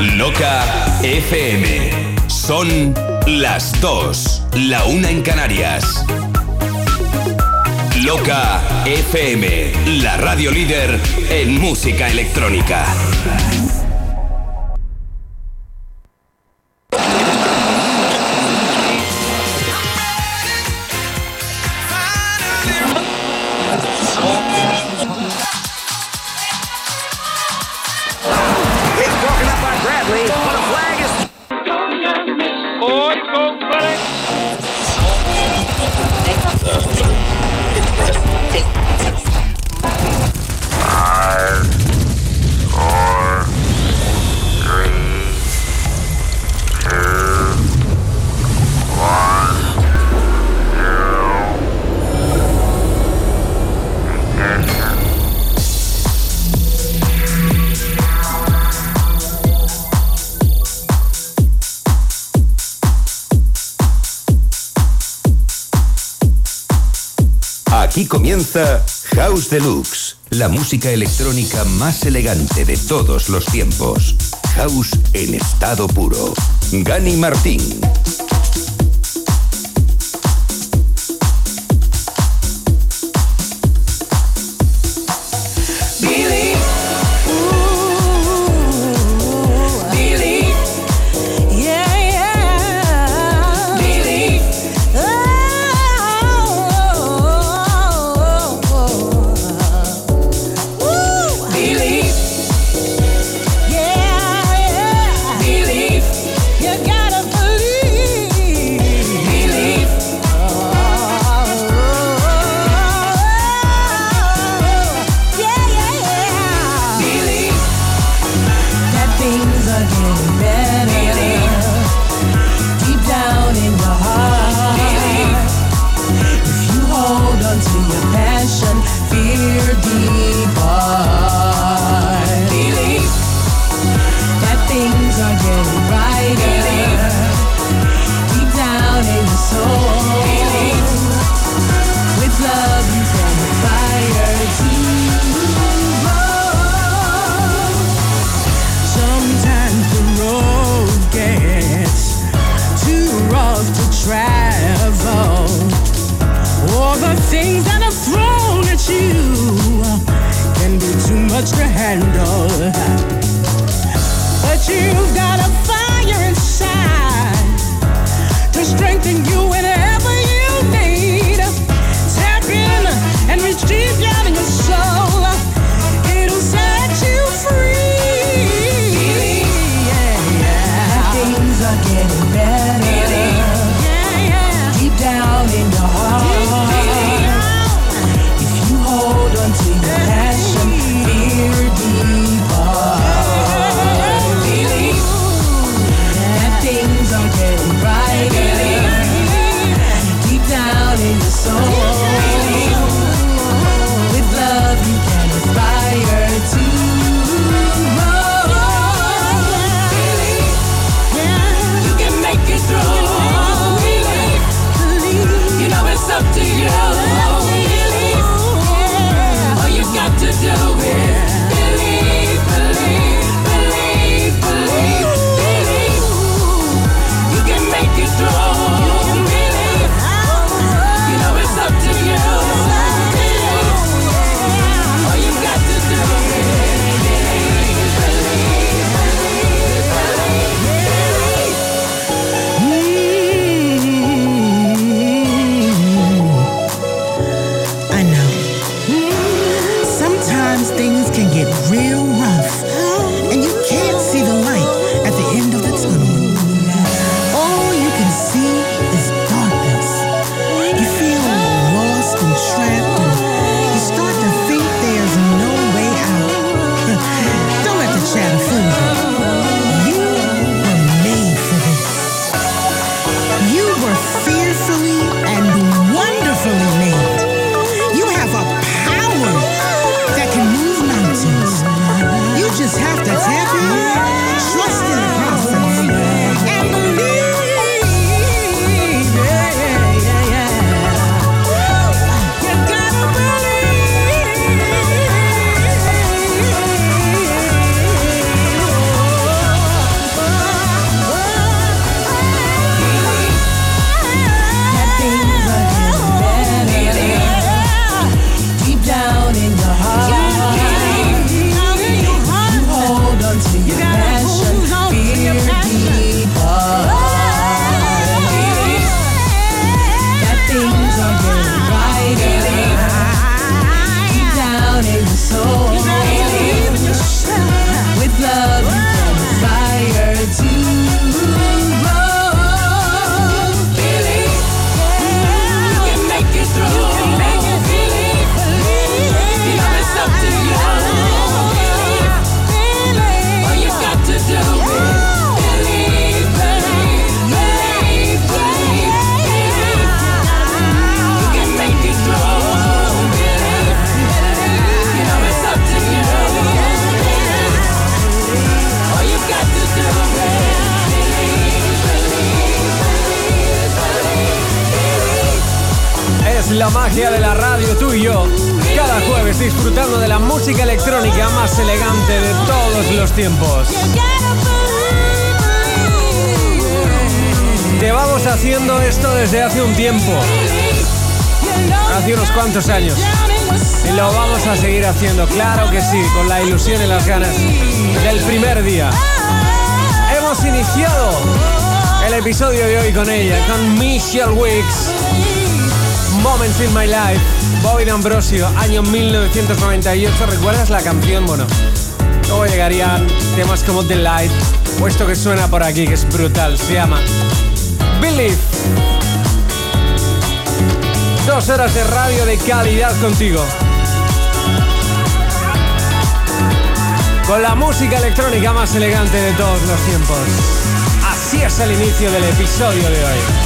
Loca FM. Son las dos, la una en Canarias. Loca FM, la radio líder en música electrónica. Deluxe, la música electrónica más elegante de todos los tiempos. House en estado puro. Gani Martín. 1998. ¿Recuerdas la canción? Bueno, luego llegarían temas como The Light, puesto que suena por aquí, que es brutal. Se llama Believe. Dos horas de radio de calidad contigo. Con la música electrónica más elegante de todos los tiempos. Así es el inicio del episodio de hoy.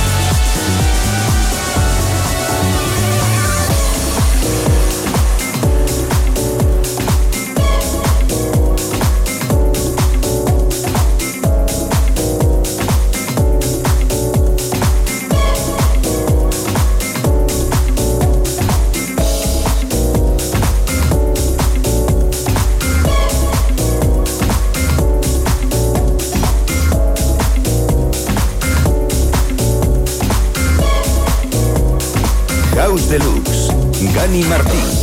Dani Martín.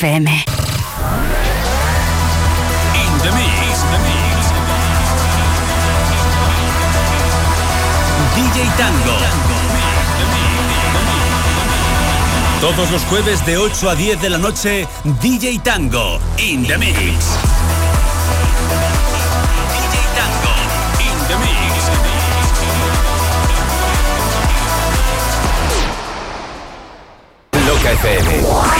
FM. In the mix, the mix. DJ Tango. Todos los jueves de 8 a 10 de la noche, DJ Tango. In the mix. DJ Tango. In the mix. Loca FM.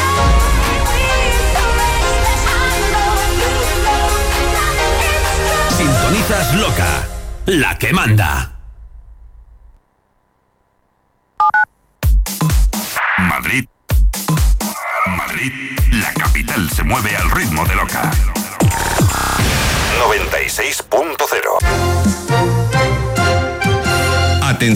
Sintonizas Loca. La que manda.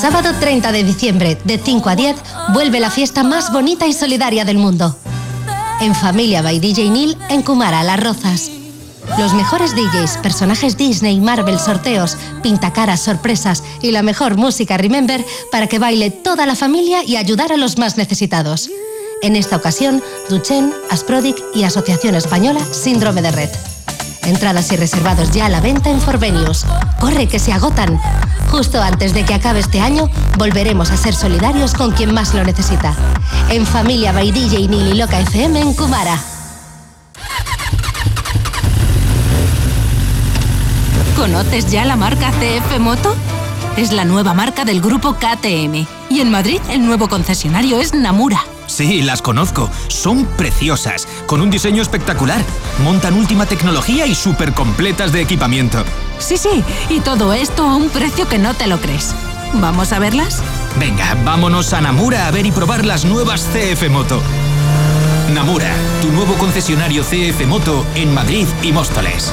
Sábado 30 de diciembre, de 5 a 10, vuelve la fiesta más bonita y solidaria del mundo. En Familia by DJ Neil, en Kumara, Las Rozas. Los mejores DJs, personajes Disney, Marvel, sorteos, pintacaras, sorpresas y la mejor música Remember para que baile toda la familia y ayudar a los más necesitados. En esta ocasión, Duchen, Asprodic y Asociación Española Síndrome de Red. Entradas y reservados ya a la venta en Forvenius. ¡Corre, que se agotan! Justo antes de que acabe este año, volveremos a ser solidarios con quien más lo necesita. En Familia by DJ Nili Loca FM en Kumara. ¿Conoces ya la marca CF Moto? Es la nueva marca del grupo KTM. Y en Madrid el nuevo concesionario es Namura. Sí, las conozco. Son preciosas, con un diseño espectacular. Montan última tecnología y súper completas de equipamiento. Sí, sí, y todo esto a un precio que no te lo crees. ¿Vamos a verlas? Venga, vámonos a Namura a ver y probar las nuevas CF Moto. Namura, tu nuevo concesionario CF Moto en Madrid y Móstoles.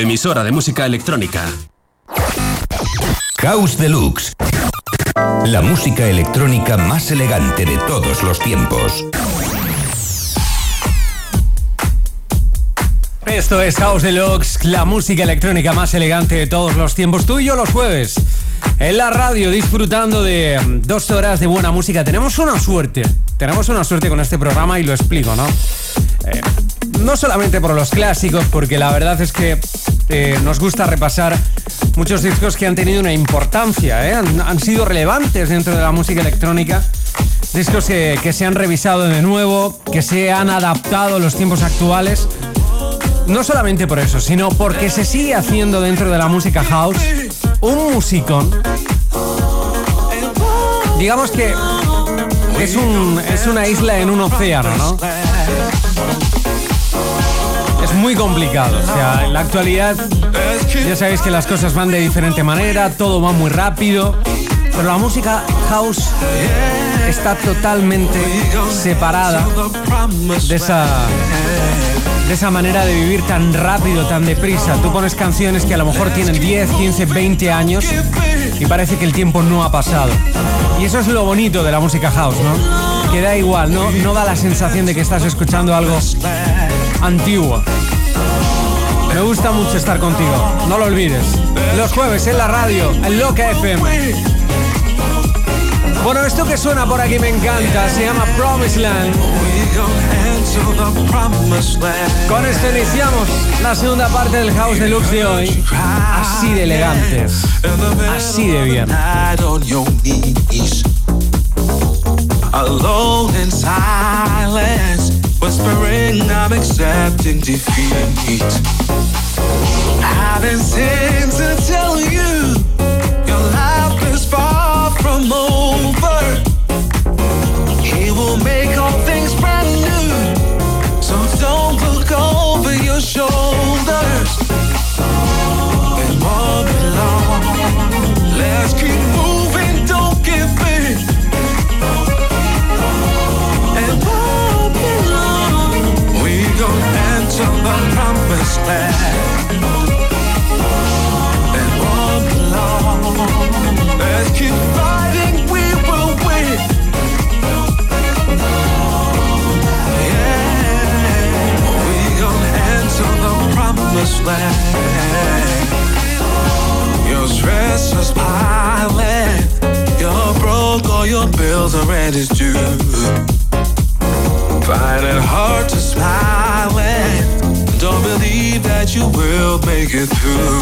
Emisora de música electrónica. House Deluxe. La música electrónica más elegante de todos los tiempos. Esto es House Deluxe, la música electrónica más elegante de todos los tiempos. Tú y yo los jueves. En la radio, disfrutando de mm, dos horas de buena música. Tenemos una suerte. Tenemos una suerte con este programa y lo explico, ¿no? Eh, no solamente por los clásicos, porque la verdad es que nos gusta repasar muchos discos que han tenido una importancia, ¿eh? han, sido relevantes dentro de la música electrónica. Discos que, que se han revisado de nuevo, que se han adaptado a los tiempos actuales. No solamente por eso, sino porque se sigue haciendo dentro de la música house un musicón. Digamos que es, un, es una isla en un océano, ¿no? Muy complicado. O sea, en la actualidad ya sabéis que las cosas van de diferente manera, todo va muy rápido. Pero la música house está totalmente separada de esa de esa manera de vivir tan rápido, tan deprisa. Tú pones canciones que a lo mejor tienen 10, 15, 20 años y parece que el tiempo no ha pasado. Y eso es lo bonito de la música house, ¿no? Que da igual, ¿no? No da la sensación de que estás escuchando algo antiguo. Me gusta mucho estar contigo, no lo olvides. Los jueves en la radio, en Loca FM. Bueno, esto que suena por aquí me encanta, se llama Promised Land. Con esto iniciamos la segunda parte del House Deluxe de hoy. Así de elegantes, así de bien. Whispering I'm accepting defeat. I've been things to tell you, your life is far from over. He will make all things brand new. So don't look over your shoulders. It won't long. Let's keep promised land. It won't be long. Let's keep fighting, we will win. Yeah, we gonna enter the promised land. Your stress is piling. You're broke, all your bills are rent is due. Find it hard to smile and don't believe that you will make it through.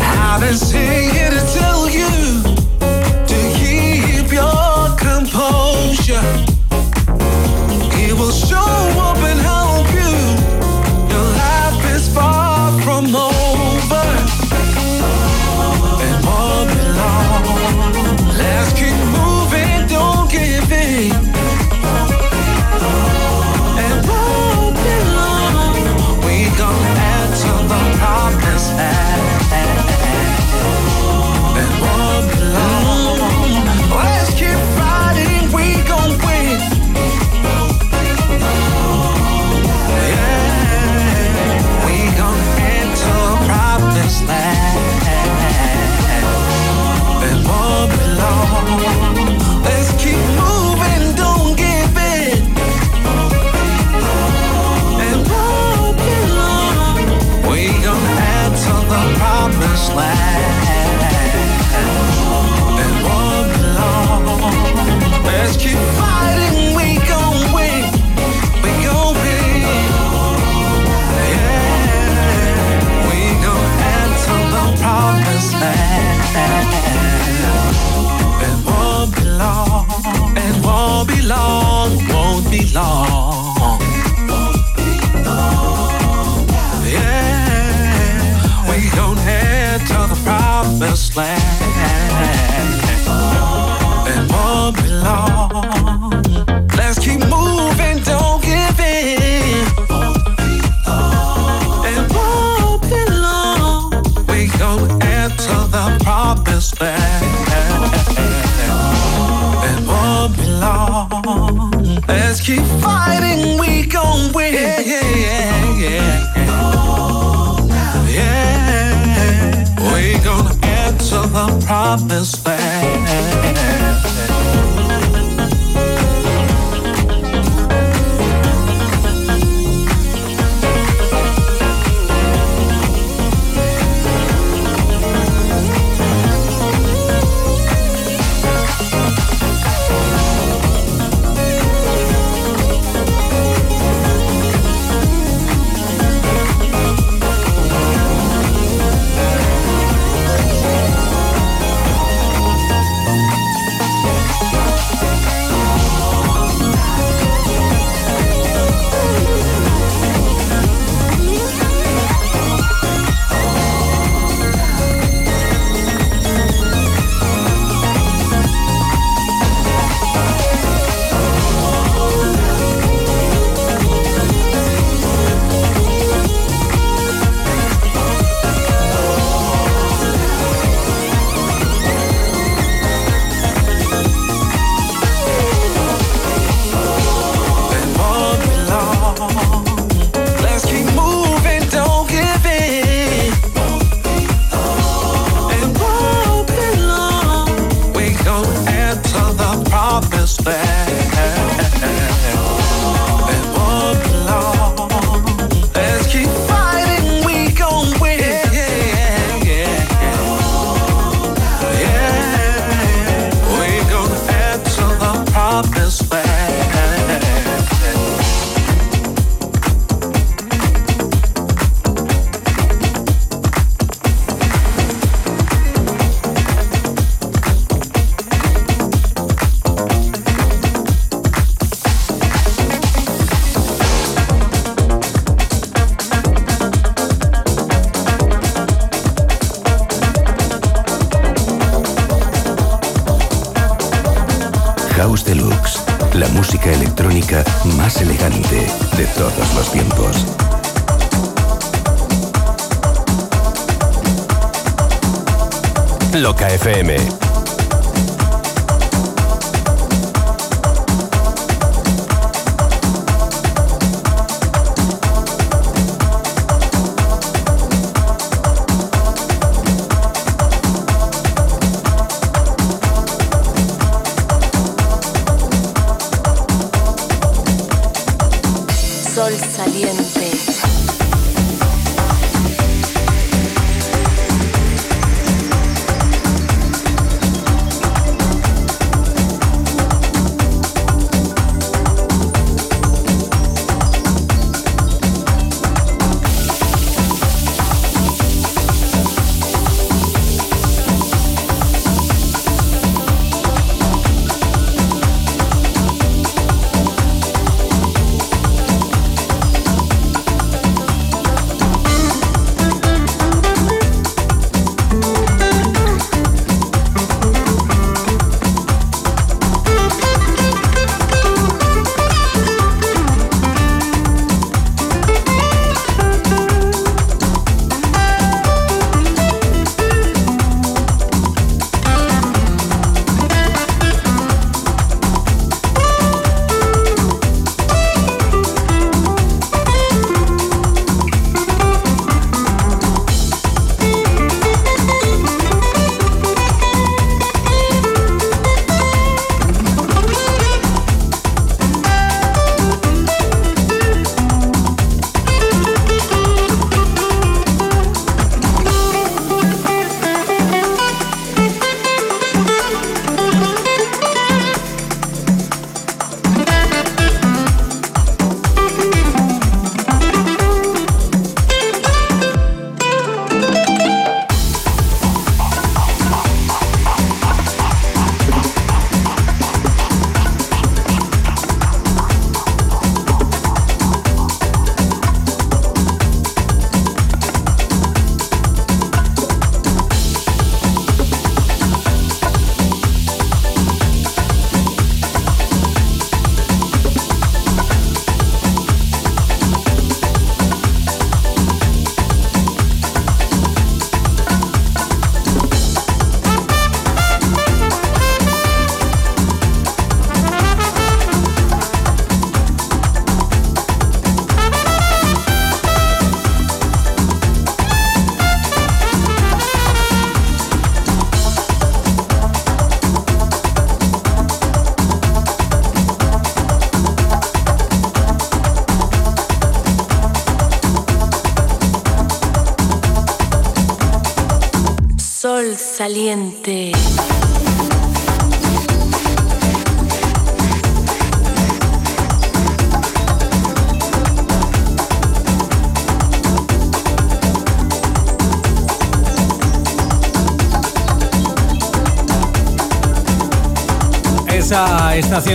I've been singing to tell you to keep your composure. It will show up No.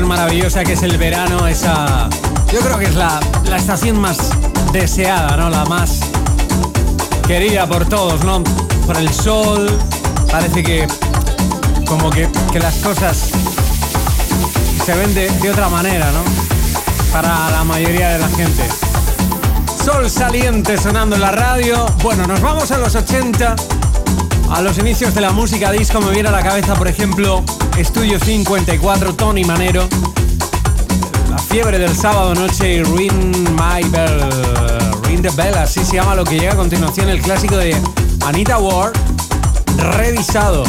Maravillosa que es el verano, esa. Yo creo que es la, la estación más deseada, ¿no? La más querida por todos, ¿no? Por el sol. Parece que. Como que, que las cosas se ven de otra manera, ¿no? Para la mayoría de la gente. Sol saliente sonando en la radio. Bueno, nos vamos a los 80 a los inicios de la música disco me viene a la cabeza, por ejemplo, Estudio 54, Tony Manero, La fiebre del sábado noche y Ring My Bell, Ring the Bell, así se llama lo que llega a continuación, el clásico de Anita Ward, revisado.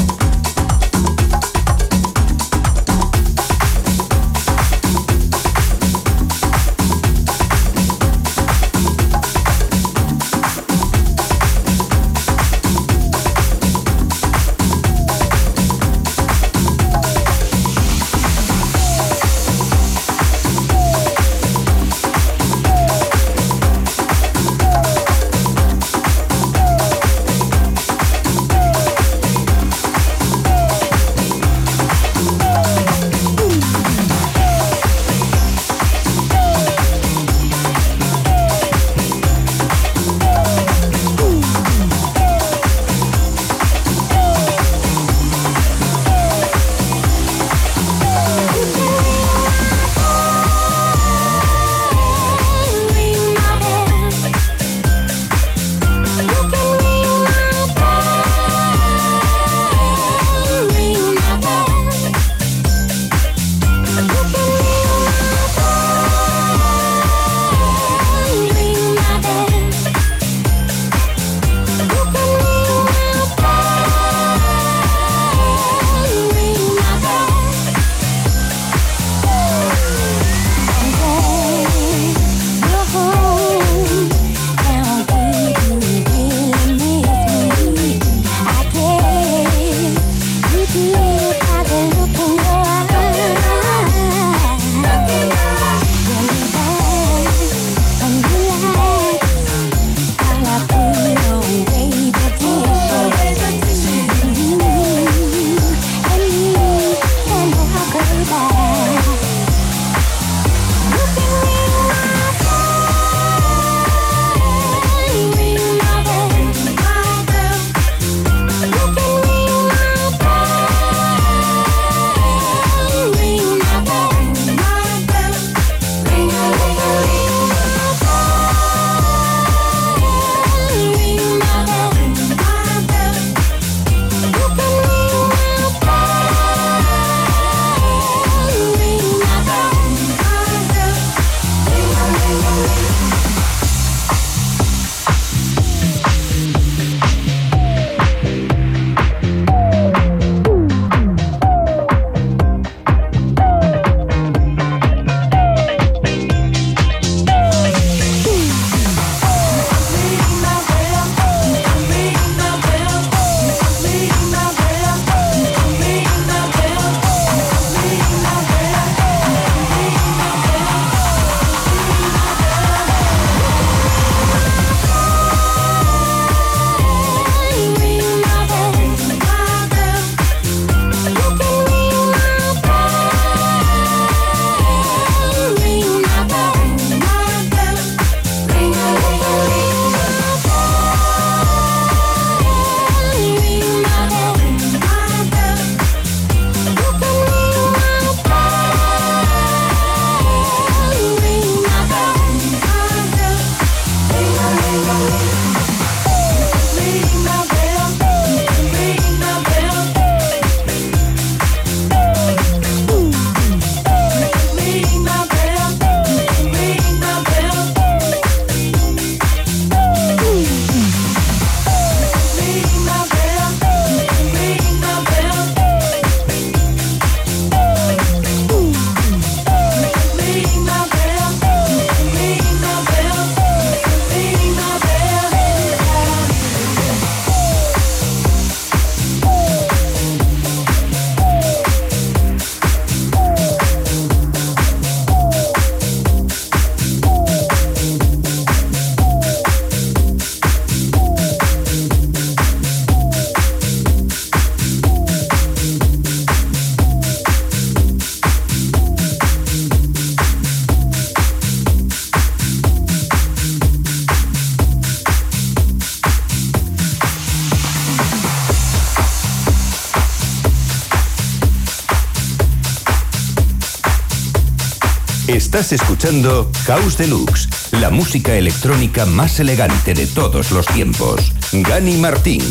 Estás escuchando House Deluxe, la música electrónica más elegante de todos los tiempos. Gani Martín.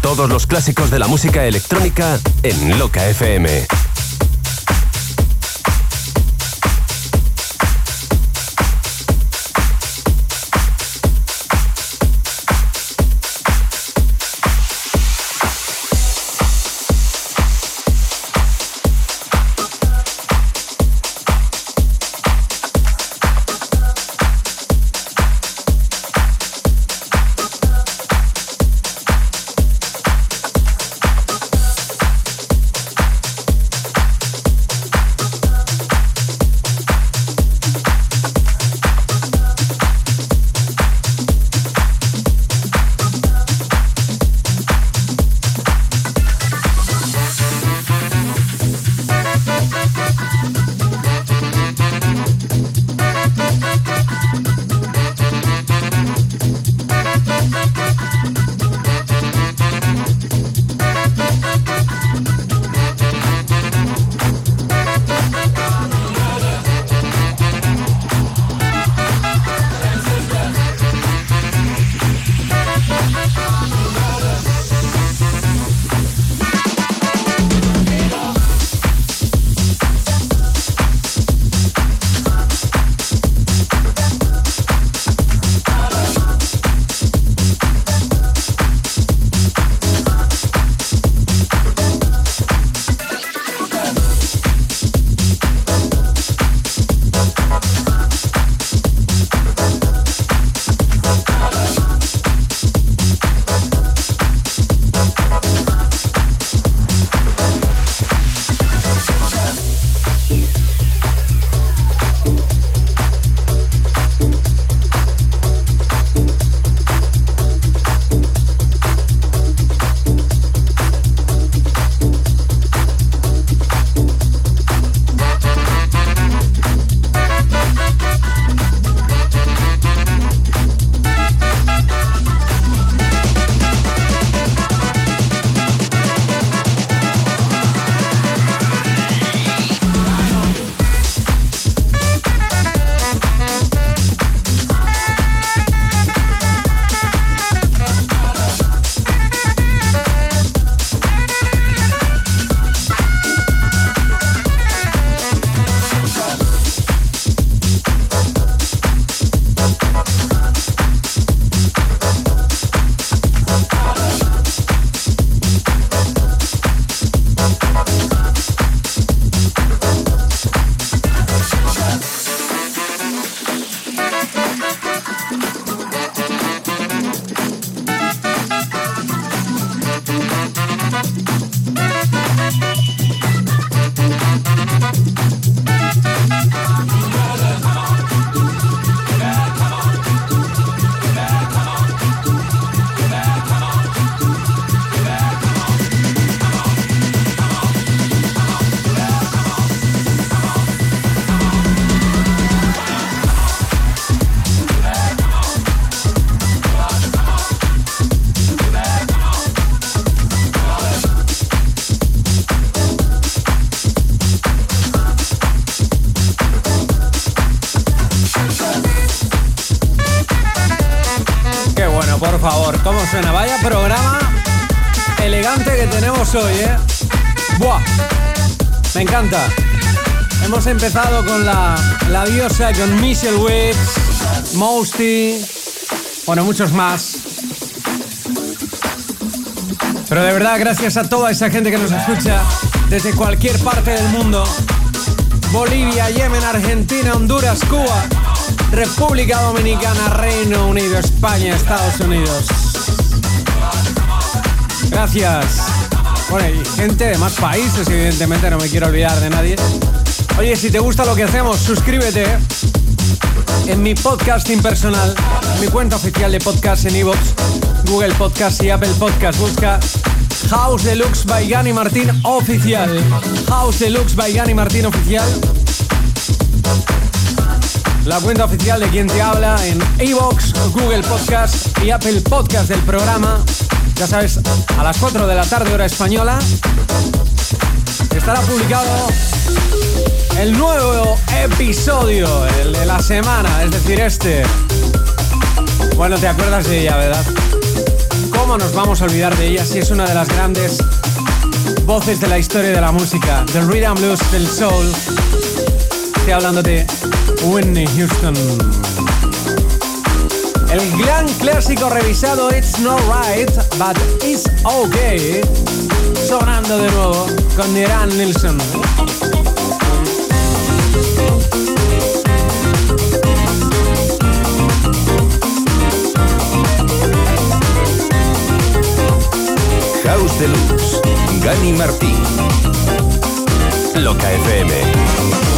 Todos los clásicos de la música electrónica en Loca FM. Hoy, ¿eh? ¡Buah! Me encanta. Hemos empezado con la, la diosa, con Michelle Wicks, Mosty, bueno, muchos más. Pero de verdad, gracias a toda esa gente que nos escucha desde cualquier parte del mundo. Bolivia, Yemen, Argentina, Honduras, Cuba, República Dominicana, Reino Unido, España, Estados Unidos. Gracias. Bueno, y gente de más países, evidentemente, no me quiero olvidar de nadie. Oye, si te gusta lo que hacemos, suscríbete en mi podcasting personal, mi cuenta oficial de podcast en iVoox, Google Podcast y Apple Podcast. Busca House Deluxe by Gani Martín Oficial. House Deluxe by Gani Martín Oficial. La cuenta oficial de quien te habla en iVoox, Google Podcast y Apple Podcast del programa ya sabes, a las 4 de la tarde hora española, estará publicado el nuevo episodio, el de la semana, es decir, este. Bueno, te acuerdas de ella, ¿verdad? ¿Cómo nos vamos a olvidar de ella si es una de las grandes voces de la historia de la música, del rhythm blues, del soul? Estoy hablando de Whitney Houston. El gran clásico revisado It's Not Right, but It's Okay, sonando de nuevo con Niran Nilsson. House Deluxe, Gani Martín. Loca FM.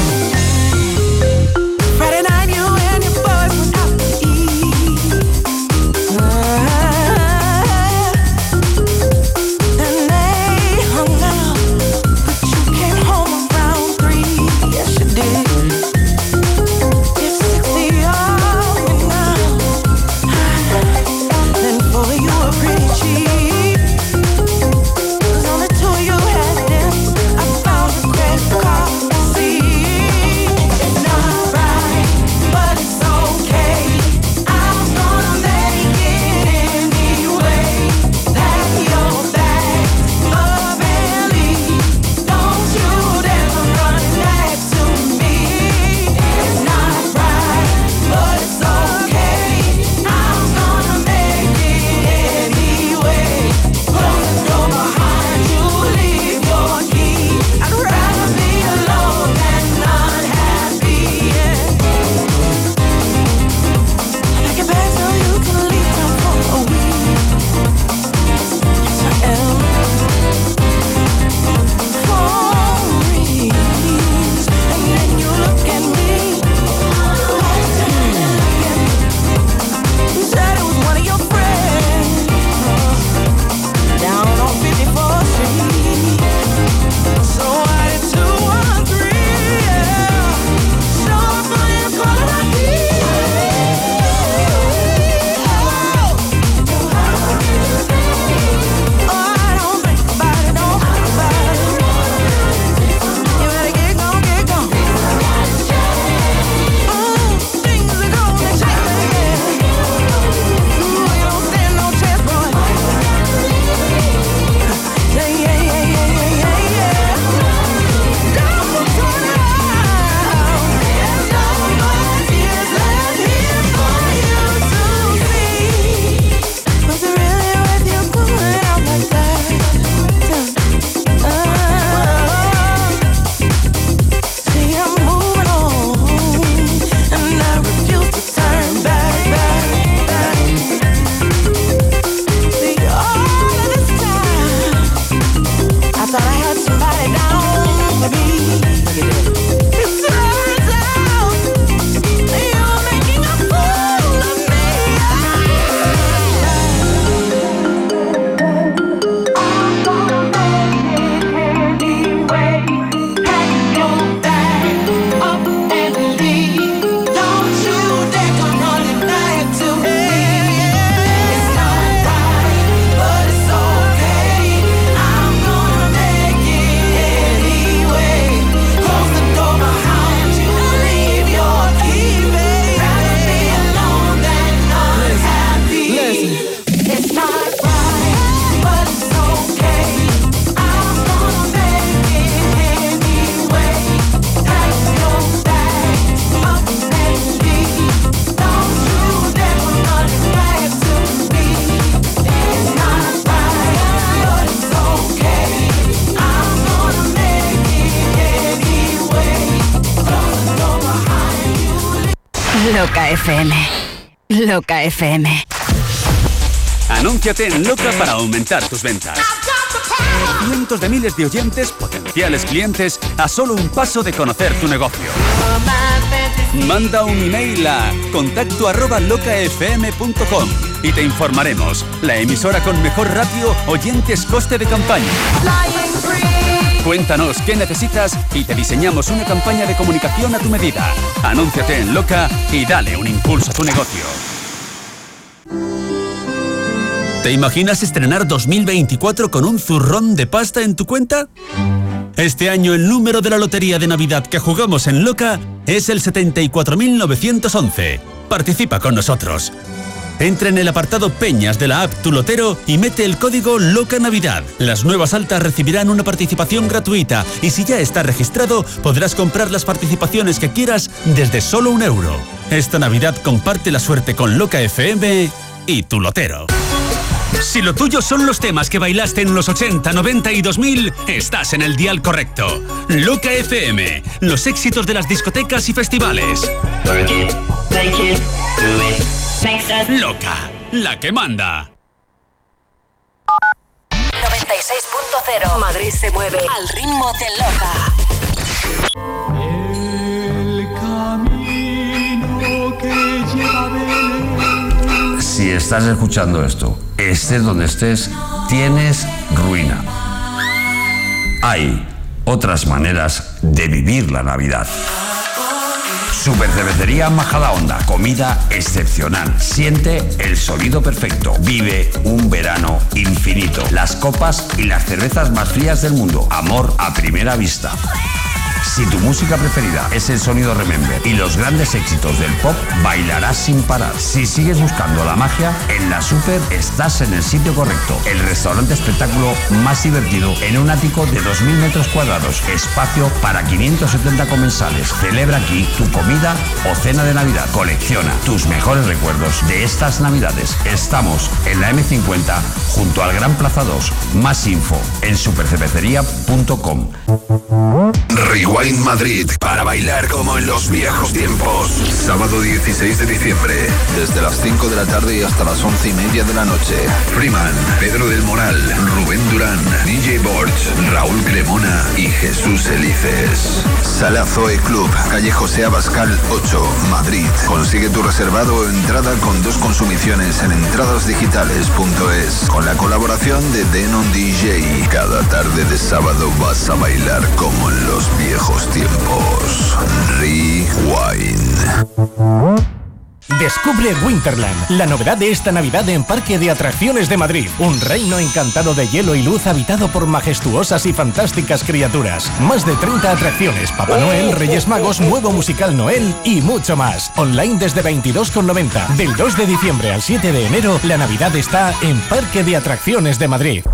Loca FM. Anúnciate en Loca para aumentar tus ventas. Cientos de miles de oyentes, potenciales clientes, a solo un paso de conocer tu negocio. Manda un email a contacto arroba locafm.com y te informaremos. La emisora con mejor ratio, oyentes, coste de campaña. Cuéntanos qué necesitas y te diseñamos una campaña de comunicación a tu medida. Anúnciate en Loca y dale un impulso a tu negocio. ¿Te imaginas estrenar 2024 con un zurrón de pasta en tu cuenta? Este año el número de la lotería de Navidad que jugamos en Loca es el 74.911. Participa con nosotros. Entra en el apartado Peñas de la app Tu Lotero y mete el código Loca Navidad. Las nuevas altas recibirán una participación gratuita y si ya está registrado podrás comprar las participaciones que quieras desde solo un euro. Esta Navidad comparte la suerte con Loca FM y Tu Lotero. Si lo tuyo son los temas que bailaste en los 80, 90 y 2000, estás en el dial correcto. Loca FM, los éxitos de las discotecas y festivales. Loca, la que manda. 96.0 Madrid se mueve al ritmo de Loca. Si estás escuchando esto, estés donde estés, tienes ruina. Hay otras maneras de vivir la Navidad. Super Cervecería Majada Onda, comida excepcional. Siente el sonido perfecto. Vive un verano infinito. Las copas y las cervezas más frías del mundo. Amor a primera vista. Si tu música preferida es el sonido Remember y los grandes éxitos del pop, bailarás sin parar. Si sigues buscando la magia, en la Super estás en el sitio correcto. El restaurante espectáculo más divertido en un ático de 2.000 metros cuadrados. Espacio para 570 comensales. Celebra aquí tu comida o cena de Navidad. Colecciona tus mejores recuerdos de estas Navidades. Estamos en la M50 junto al Gran Plaza 2. Más info en supercervecería.com. Rewind Madrid para bailar como en los viejos tiempos. Sábado 16 de diciembre, desde las 5 de la tarde y hasta las 11 y media de la noche. Freeman, Pedro del Moral, Rubén Durán, DJ Borch, Raúl Cremona y Jesús Elices. Sala Zoe Club, calle José Abascal 8, Madrid. Consigue tu reservado o entrada con dos consumiciones en entradasdigitales.es. Con la colaboración de Denon DJ. Cada tarde de sábado vas a bailar como en los viejos tiempos. Rewind. Descubre Winterland, la novedad de esta Navidad en Parque de Atracciones de Madrid. Un reino encantado de hielo y luz habitado por majestuosas y fantásticas criaturas. Más de 30 atracciones, Papá Noel, Reyes Magos, nuevo musical Noel y mucho más. Online desde 22,90. Del 2 de diciembre al 7 de enero, la Navidad está en Parque de Atracciones de Madrid.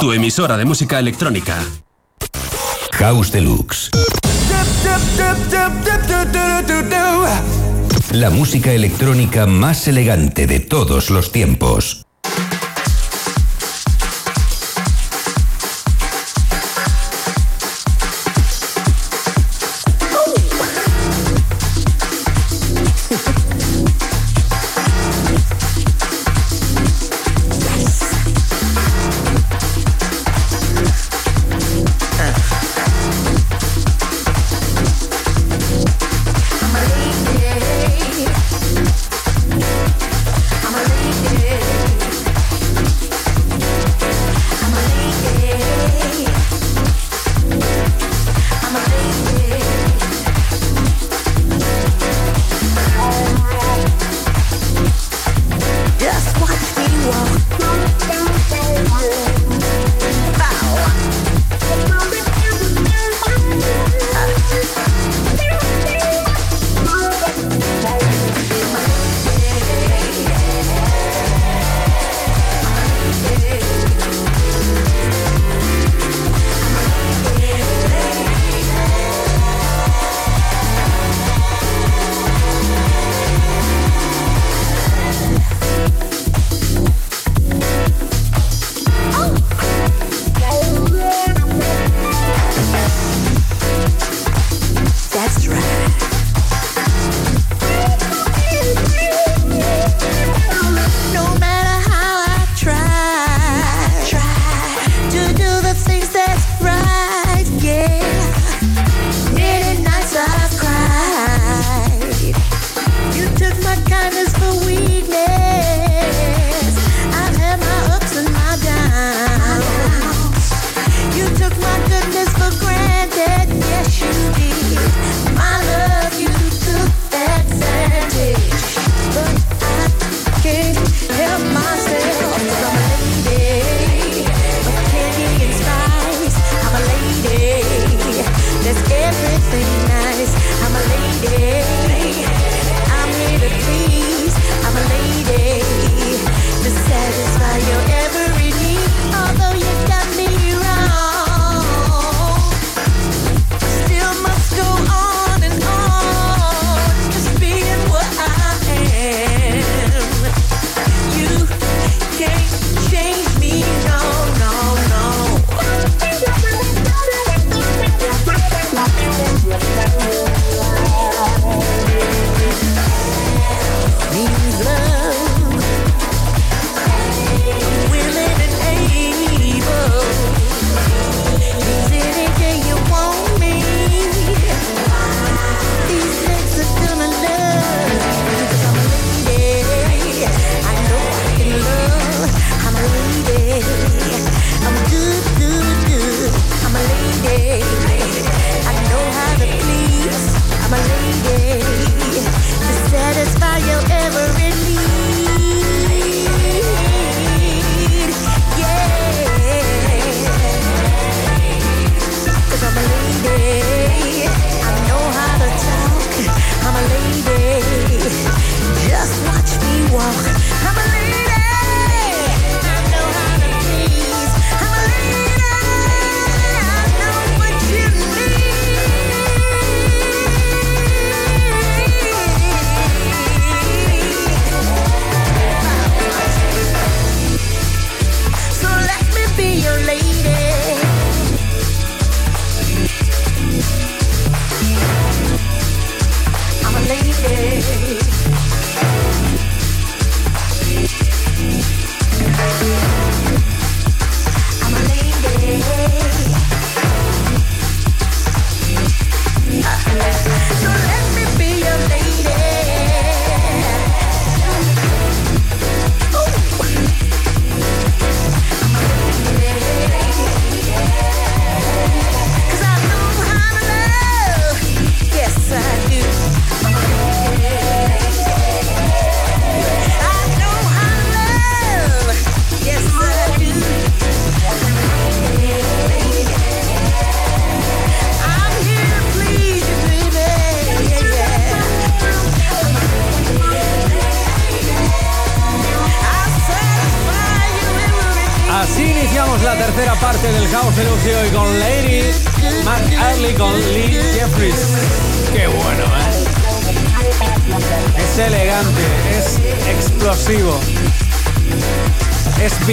Tu emisora de música electrónica. House Deluxe. La música electrónica más elegante de todos los tiempos.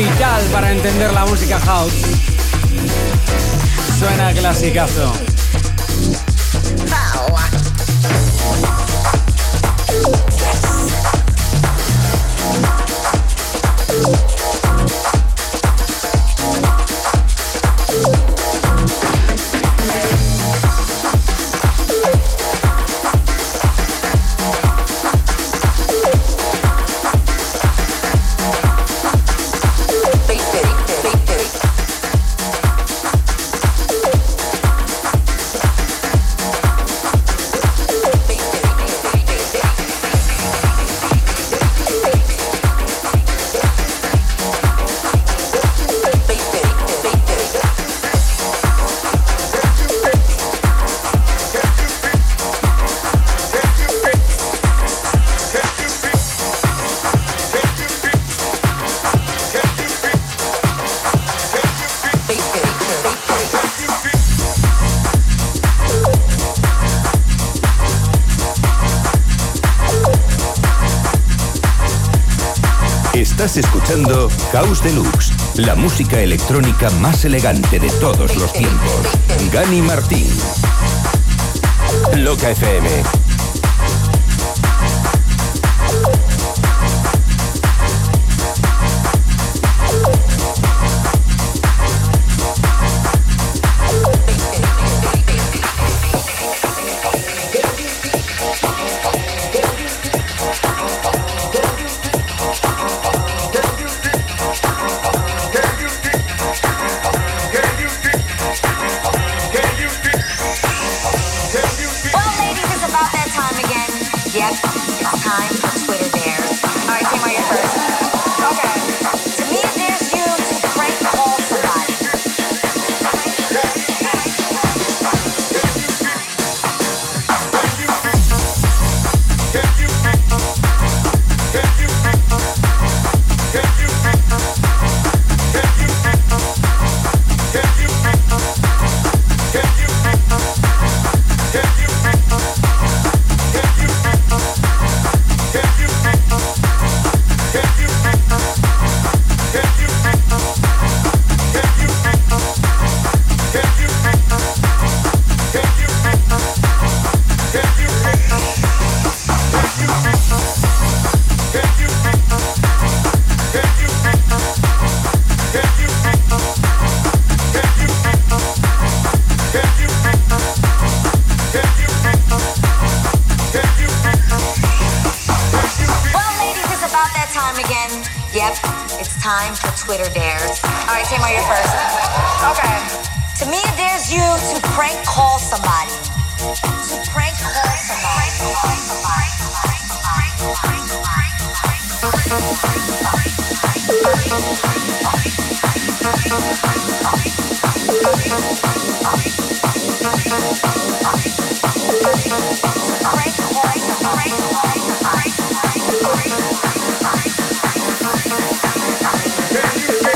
vital para entender la música house. Suena clasicazo. House Deluxe, la música electrónica más elegante de todos los tiempos. Gani Martín. Loca FM Can you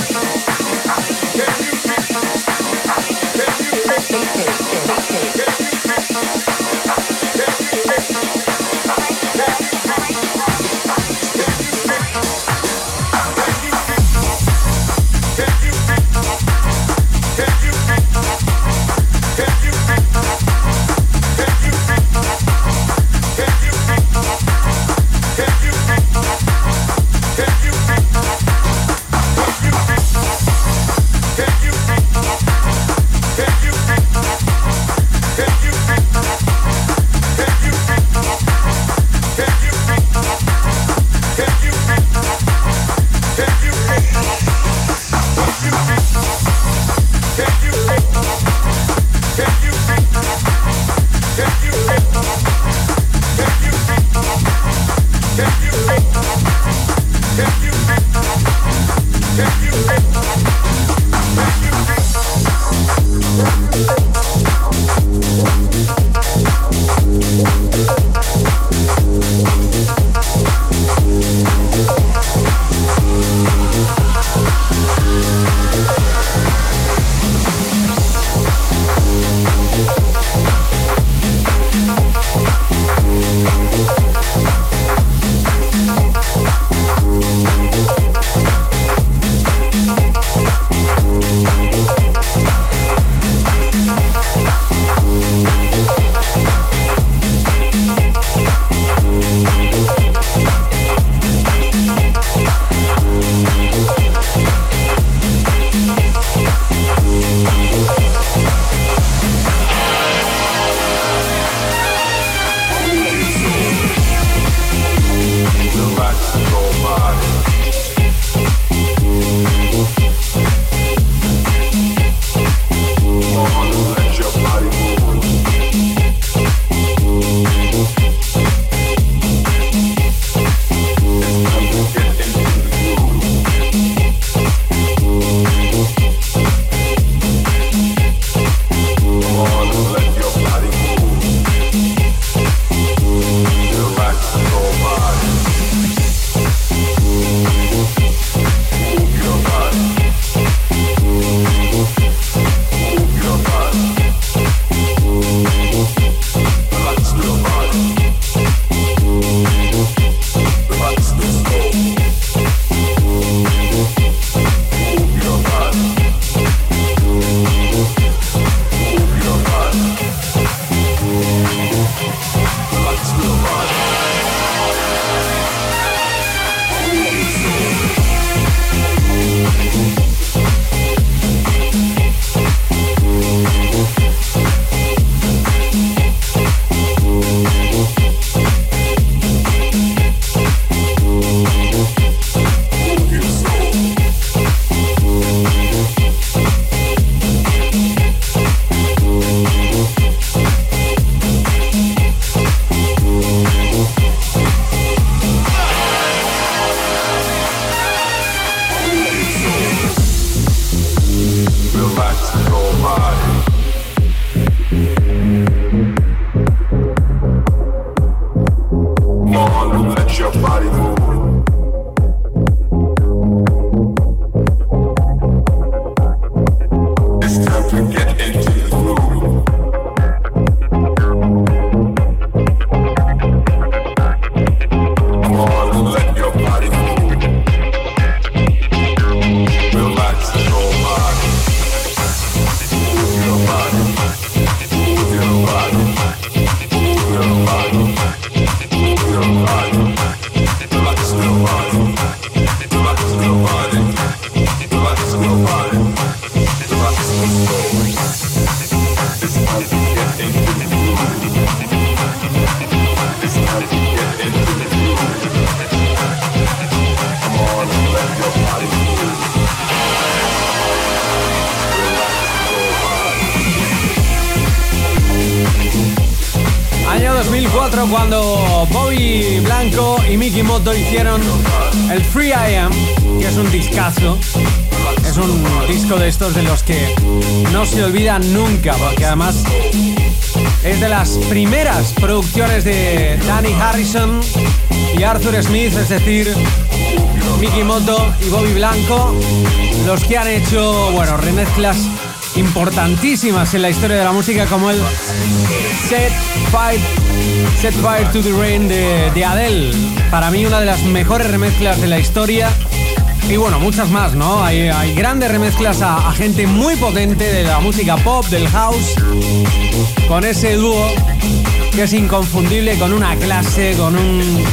Smith, es decir, Mickey Moto y Bobby Blanco, los que han hecho, bueno, remezclas importantísimas en la historia de la música como el Set Fire, Set Fire to the Rain de, de Adele. Para mí una de las mejores remezclas de la historia y bueno, muchas más, ¿no? Hay, grandes remezclas a, gente muy potente de la música pop, del house, con ese dúo que es inconfundible, con una clase, con un,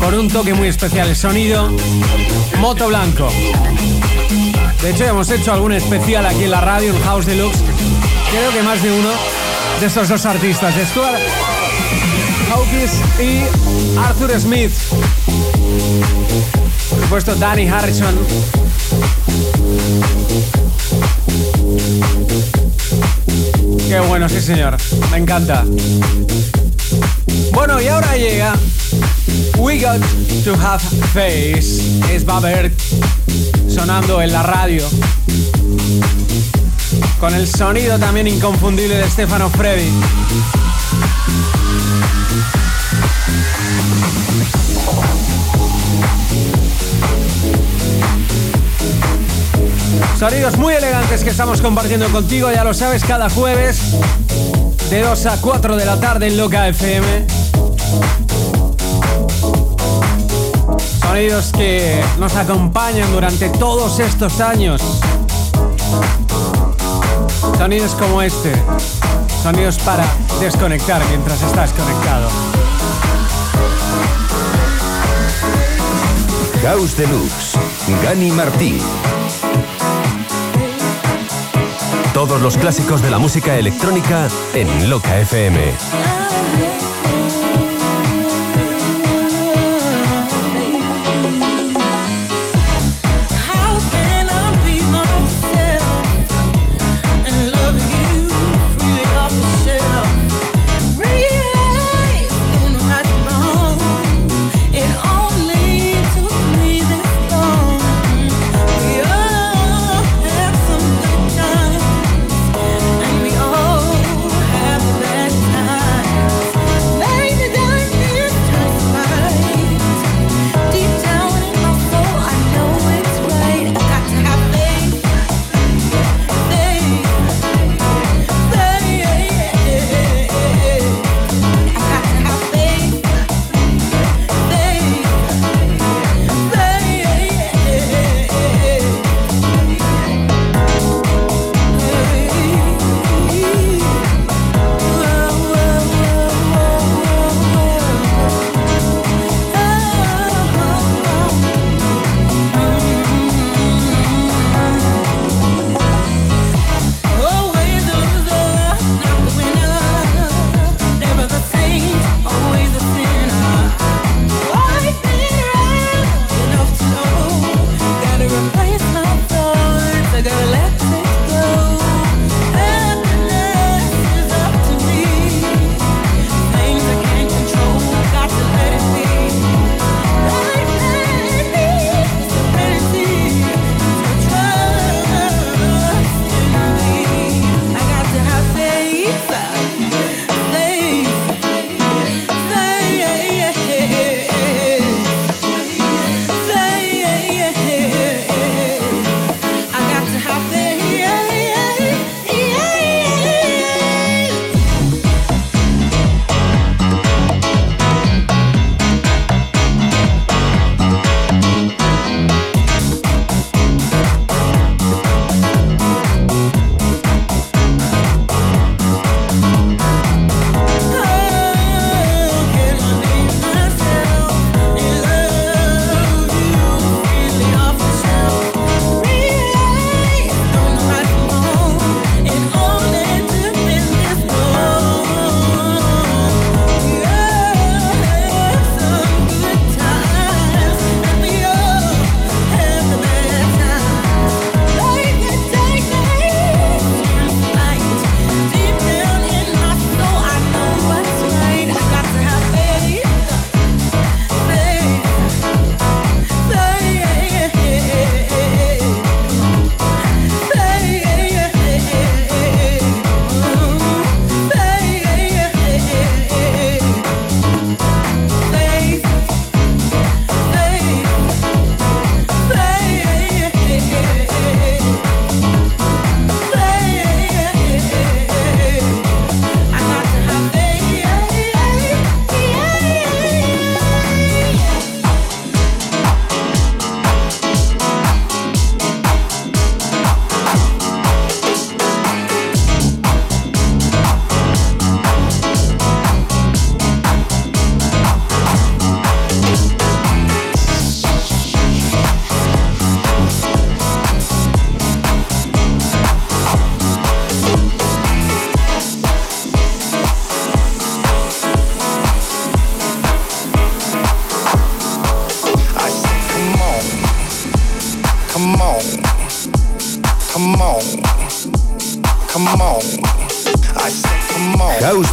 con un toque muy especial. El sonido Moto Blanco. De hecho, hemos hecho algún especial aquí en la radio, en House Deluxe. Creo que más de uno de estos dos artistas, Stuart Hawkins y Arthur Smith. Por supuesto, Danny Harrison. Qué bueno, sí señor. Me encanta. Bueno, y ahora llega We Got to Have Face. Es Babert sonando en la radio. Con el sonido también inconfundible de Stefano Freddy. Sonidos muy elegantes que estamos compartiendo contigo, ya lo sabes, cada jueves de 2 a 4 de la tarde en Loca FM. Sonidos que nos acompañan durante todos estos años. Sonidos como este. Sonidos para desconectar mientras estás conectado. House Deluxe, Gani Martín. Todos los clásicos de la música electrónica en Loca FM.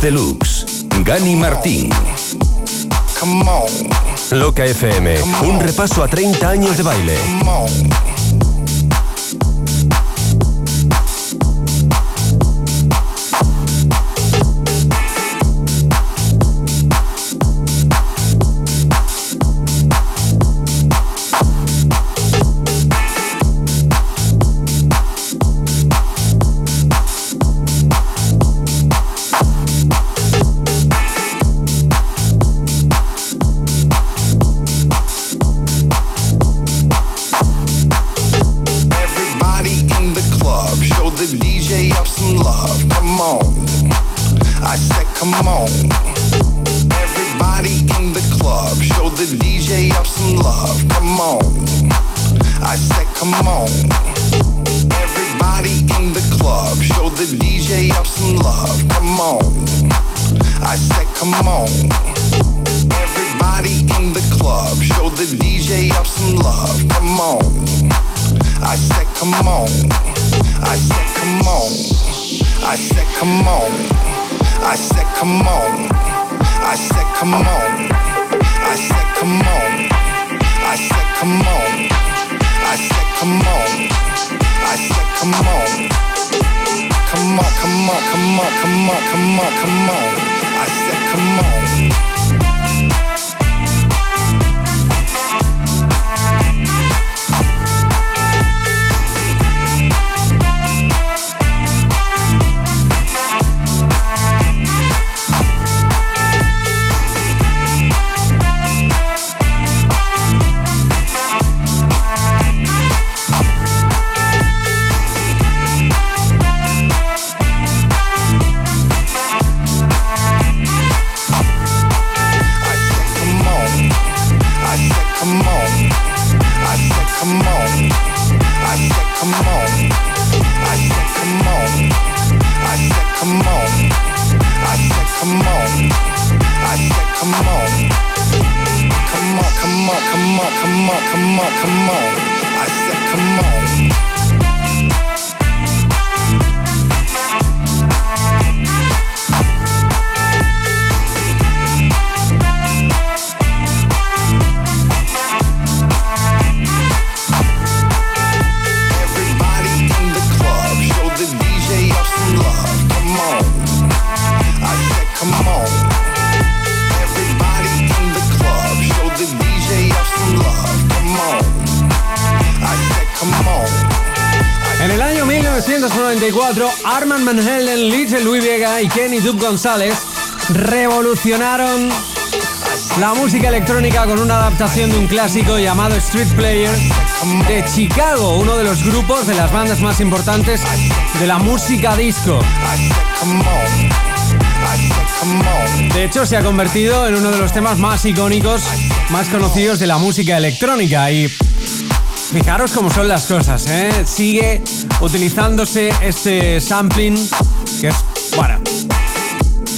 Deluxe, Gani Martín. Come on, Loca FM, un repaso a 30 años de baile. come on. González revolucionaron la música electrónica con una adaptación de un clásico llamado Street Player de Chicago, uno de los grupos de las bandas más importantes de la música disco. De hecho, se ha convertido en uno de los temas más icónicos, más conocidos de la música electrónica y Fijaros cómo son las cosas, ¿eh? Sigue utilizándose este sampling que es,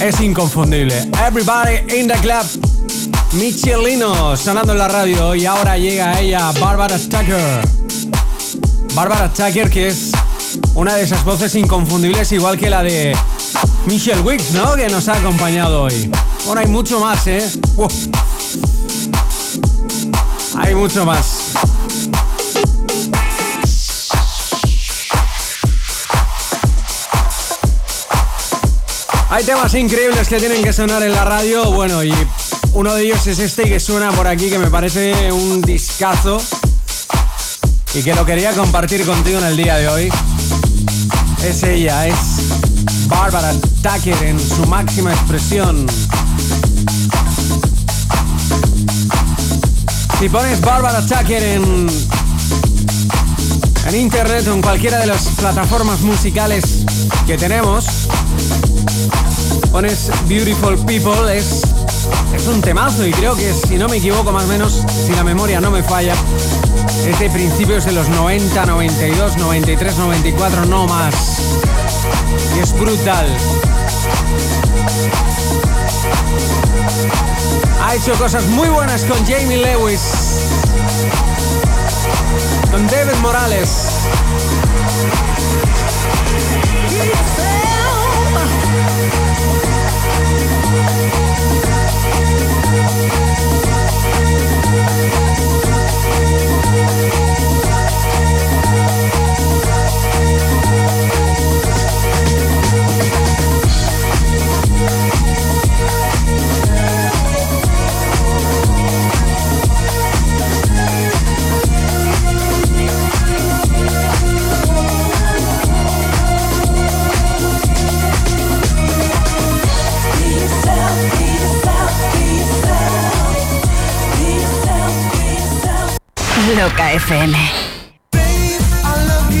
es inconfundible. Everybody in the club. Michelino sonando en la radio y ahora llega ella, Barbara Tucker. Barbara Tucker que es una de esas voces inconfundibles igual que la de Michelle Wicks, ¿no? Que nos ha acompañado hoy. Bueno, hay mucho más, ¿eh? Hay mucho más. Hay temas increíbles que tienen que sonar en la radio, bueno, y uno de ellos es este que suena por aquí, que me parece un discazo y que lo quería compartir contigo en el día de hoy. Es ella, es Barbara Tucker en su máxima expresión. Si pones Barbara Tucker en, en internet o en cualquiera de las plataformas musicales que tenemos, pones Beautiful People, es, es un temazo y creo que si no me equivoco más o menos, si la memoria no me falla, es de principios de los 90, 92, 93, 94, no más. Y es brutal. Ha hecho cosas muy buenas con Jamie Lewis, con David Morales. Loca FM.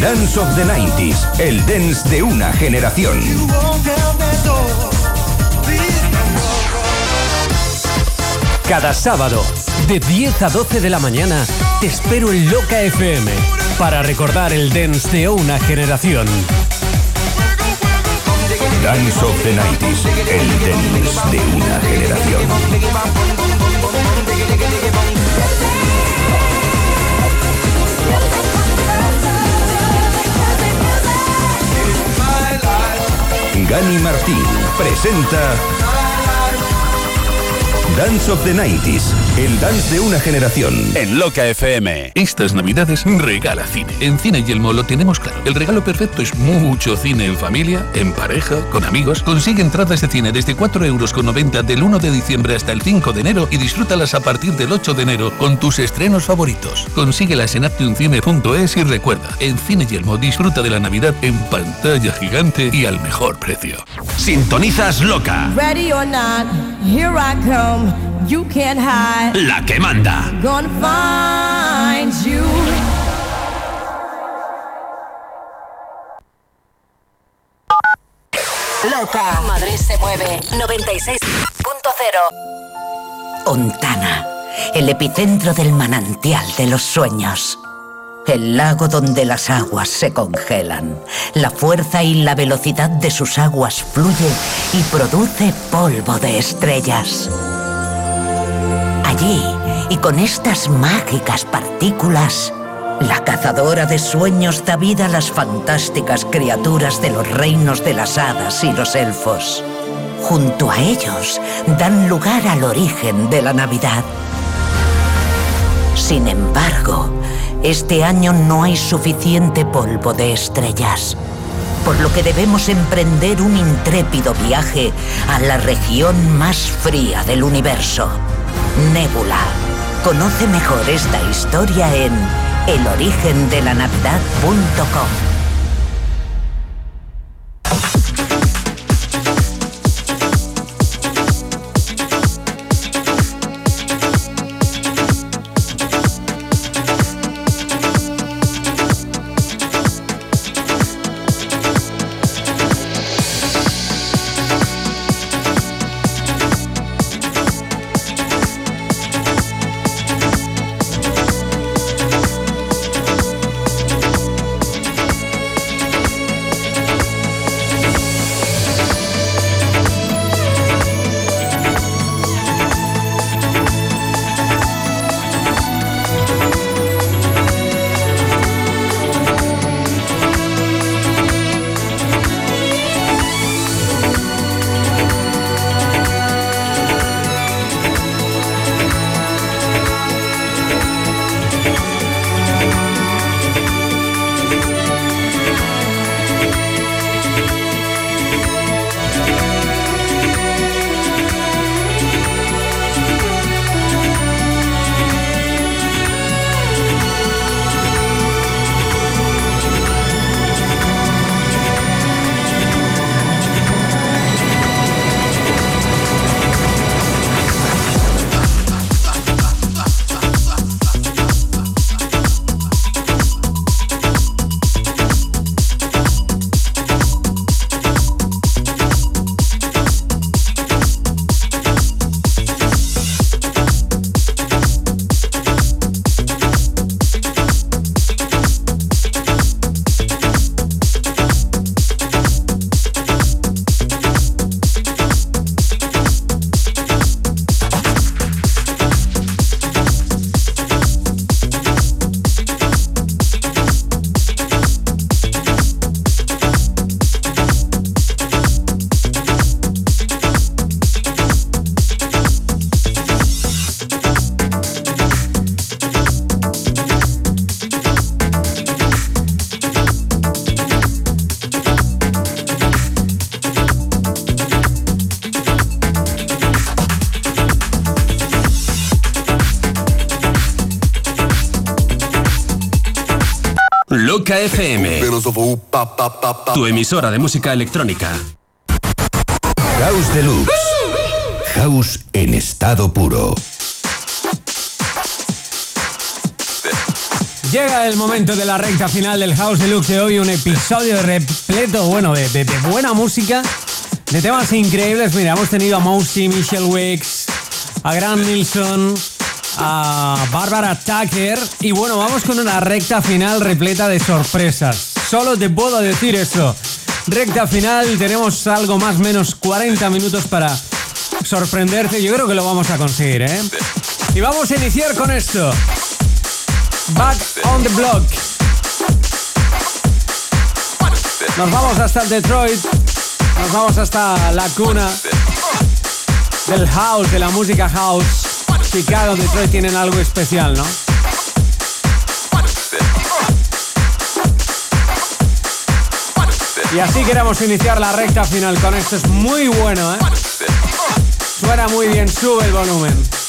Dance of the 90s, el dance de una generación. Cada sábado, de 10 a 12 de la mañana, te espero en Loca FM para recordar el dance de una generación. Dance of the 90s, el dance de una generación. Gani Martín presenta Dance of the 90s, el dance de una generación. En Loca FM. Estas navidades regala cine. En Cine Yelmo lo tenemos claro. El regalo perfecto es mucho cine en familia, en pareja, con amigos. Consigue entradas de cine desde 4,90 euros del 1 de diciembre hasta el 5 de enero y disfrútalas a partir del 8 de enero con tus estrenos favoritos. Consíguelas en aptiumcine.es y recuerda, en Cine Yelmo disfruta de la Navidad en pantalla gigante y al mejor precio. Sintonizas Loca. Ready or not, here I come. You can't hide. La que manda. Gonna find you. Loca. Madrid se mueve. 96.0. Ontana. El epicentro del manantial de los sueños. El lago donde las aguas se congelan. La fuerza y la velocidad de sus aguas fluye y produce polvo de estrellas. Allí, y con estas mágicas partículas, la cazadora de sueños da vida a las fantásticas criaturas de los reinos de las hadas y los elfos. Junto a ellos, dan lugar al origen de la Navidad. Sin embargo, este año no hay suficiente polvo de estrellas, por lo que debemos emprender un intrépido viaje a la región más fría del universo, Nébula. Conoce mejor esta historia en elorigendelanavidad.com. FM. Tu emisora de música electrónica. House Deluxe. House en estado puro. Llega el momento de la recta final del House Deluxe de hoy, un episodio repleto, bueno, de, de- de buena música, de temas increíbles. Mira, hemos tenido a Mousy, Michelle Wicks, a Grant Nilsson, a Barbara Tucker y bueno, vamos con una recta final repleta de sorpresas. Solo te puedo decir eso. Recta final, tenemos algo más menos 40 minutos para sorprenderte. Yo creo que lo vamos a conseguir, ¿eh? Y vamos a iniciar con esto. Back on the Block. Nos vamos hasta Detroit. Nos vamos hasta la cuna del house, de la música house. Chicago, Detroit tienen algo especial, ¿no? Y así queremos iniciar la recta final con esto. Es muy bueno, ¿eh? Suena muy bien, sube el volumen.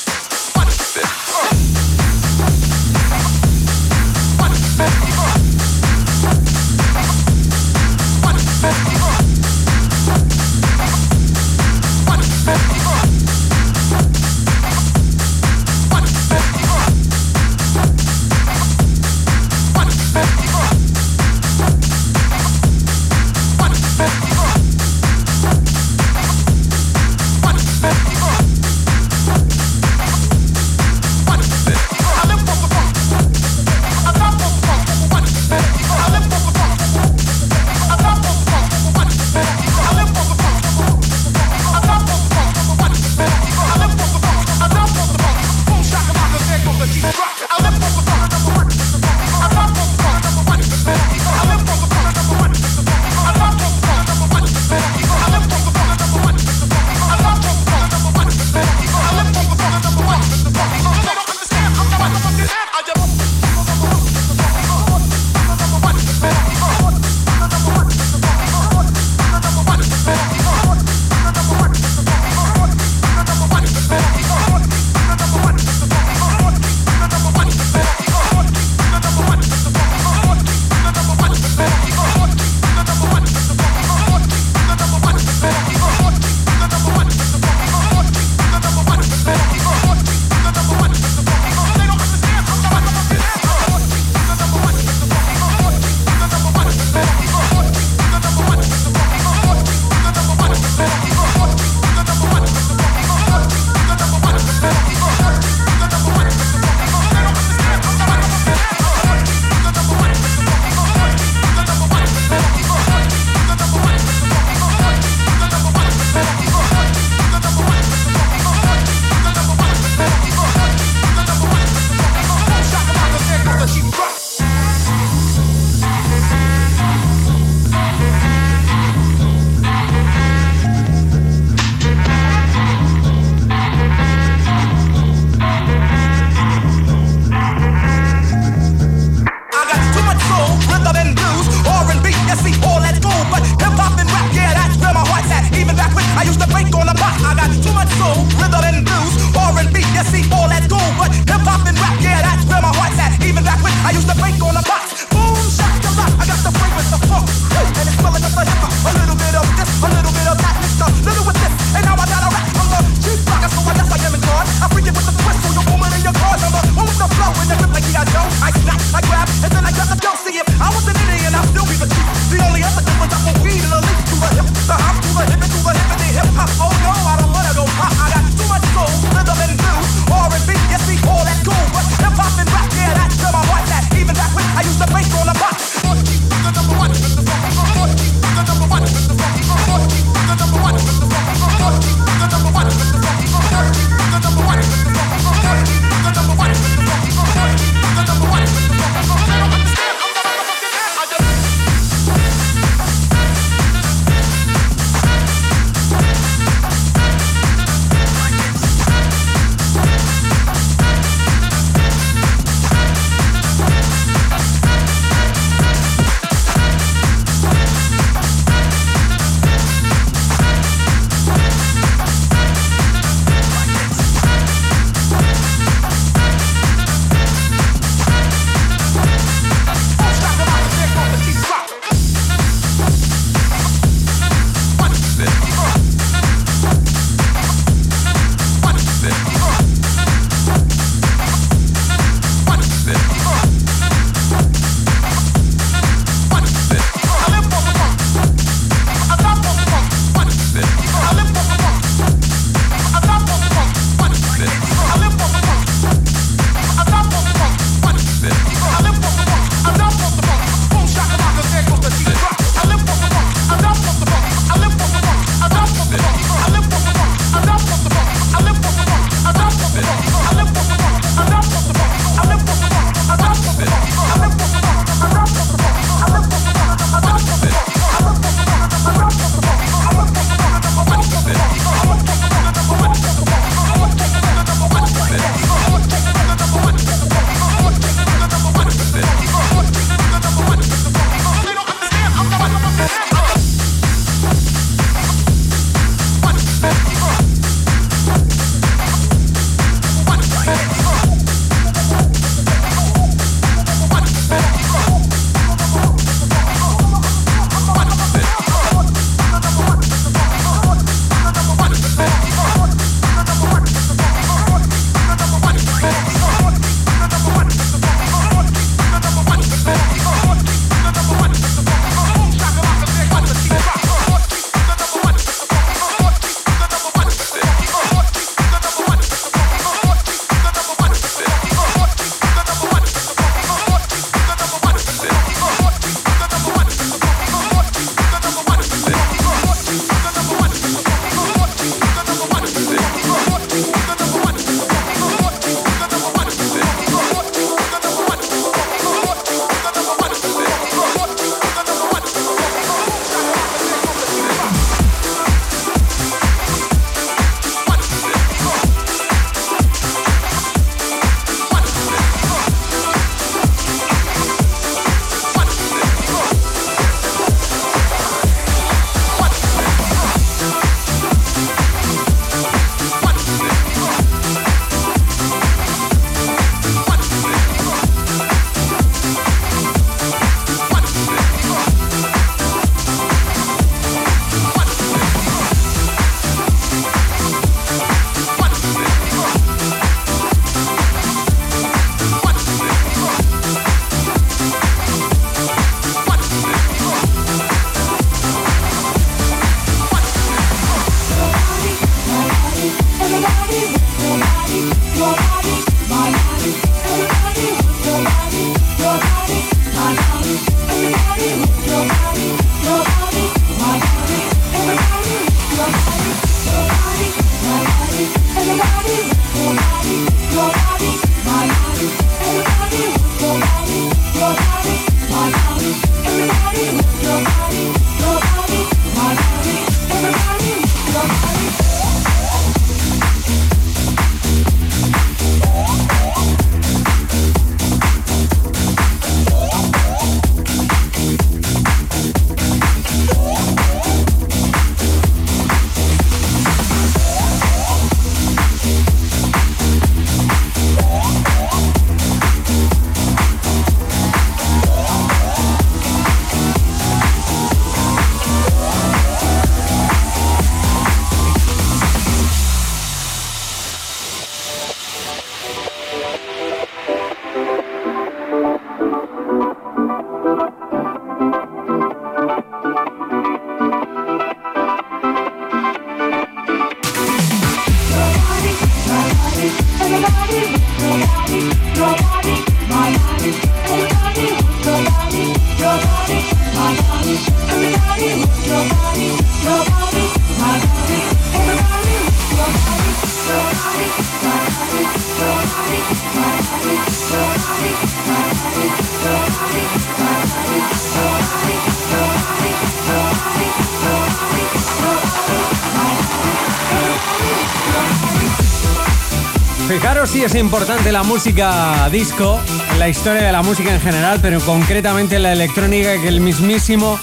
Importante la música disco en la historia de la música en general, pero concretamente en la electrónica, que el mismísimo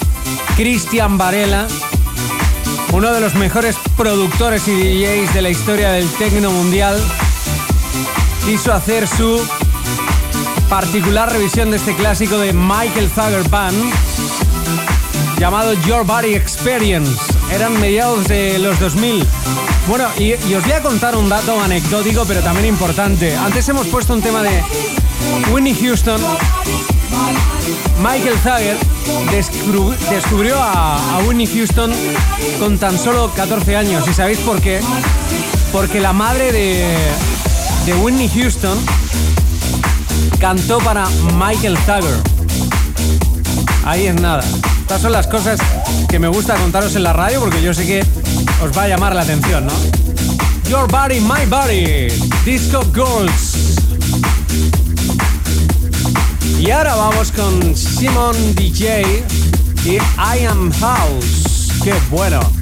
Cristian Varela, uno de los mejores productores y DJs de la historia del techno mundial, quiso hacer su particular revisión de este clásico de Michael Zager Band llamado Your Body Experience. Eran mediados de los 2000. Bueno, y, os voy a contar un dato anecdótico, pero también importante. Antes hemos puesto un tema de Winnie Houston. Michael Zager descubri- descubrió a, a Winnie Houston con tan solo 14 años. ¿Y sabéis por qué? Porque la madre de, de Whitney Houston cantó para Michael Zager. Ahí es nada. Estas son las cosas que me gusta contaros en la radio porque yo sé que os va a llamar la atención, ¿no? Your Body, My Body, Disco Girls. Y ahora vamos con Simon DJ y I Am House. ¡Qué bueno!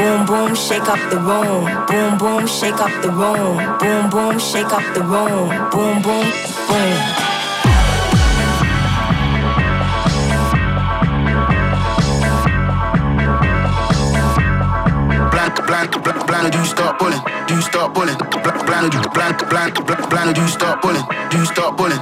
Boom, boom, shake up the room. Boom, boom, shake up the room. Boom, boom, shake up the room. Boom, boom, boom. Blank, blank, blank, do you start bullying? Do you start blank, do blank, blank, blank, blank, do you start bullying? Do you start bullying?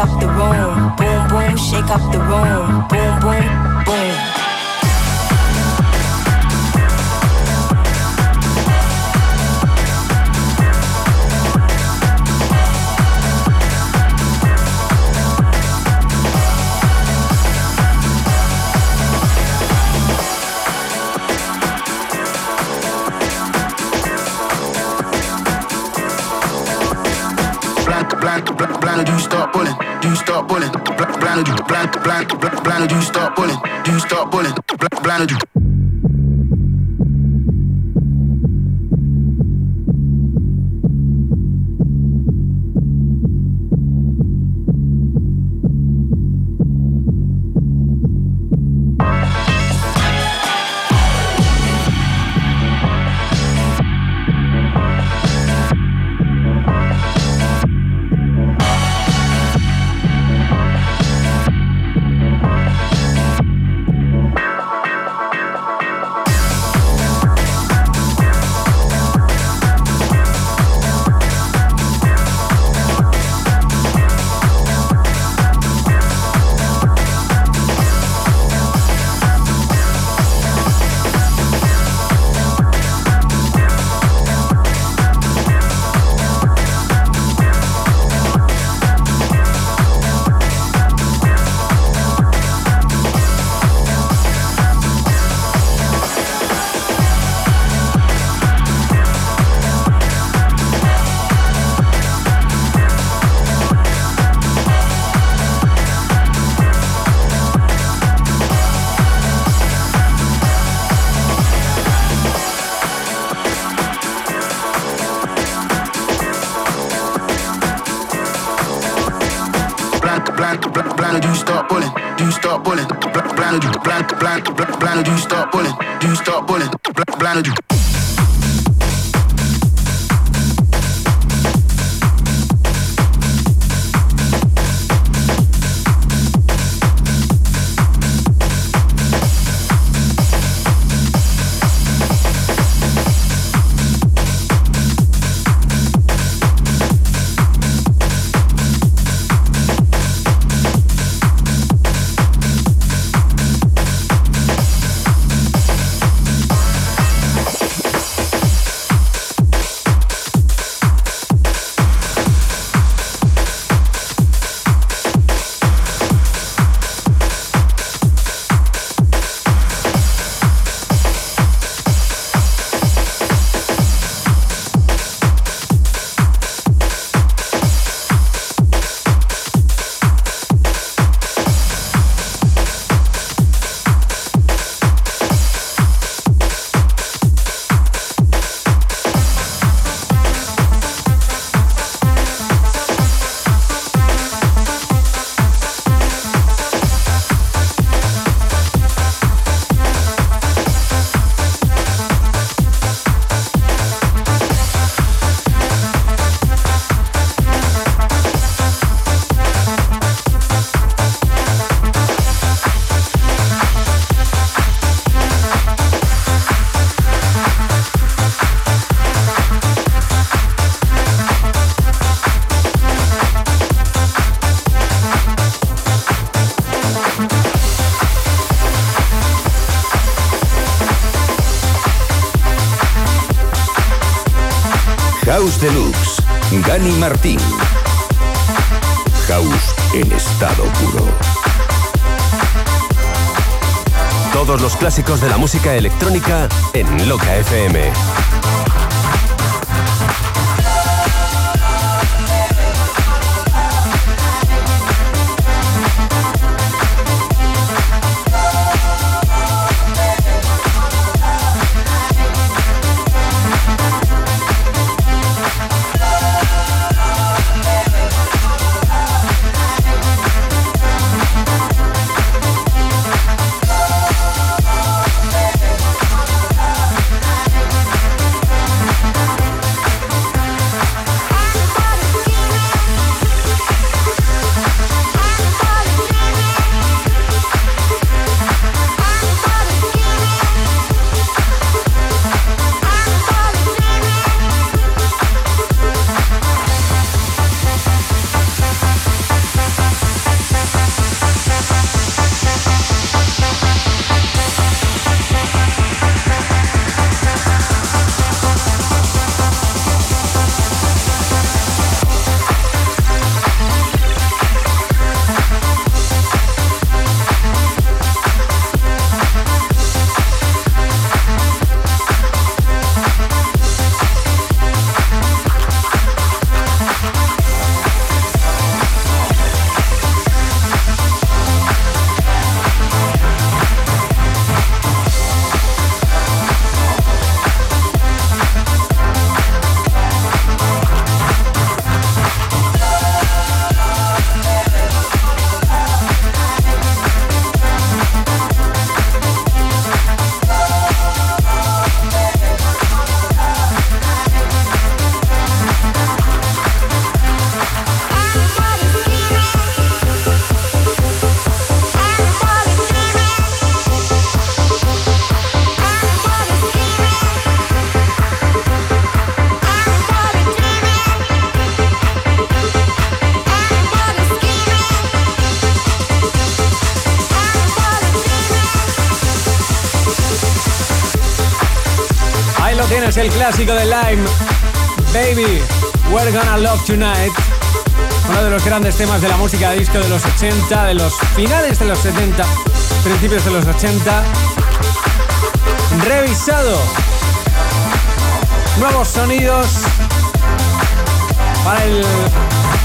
up the room. Boom, boom, shake up the room. Boom, boom. blind, blind, blind, blind, blind, do you start pulling? Do you start pulling? Blind, blind, música electrónica en Loca FM. Clásico de Lime. Baby, We're Gonna Love Tonight. Uno de los grandes temas de la música disco de los 80, de los finales de los 70, principios de los 80. Revisado. Nuevos sonidos para el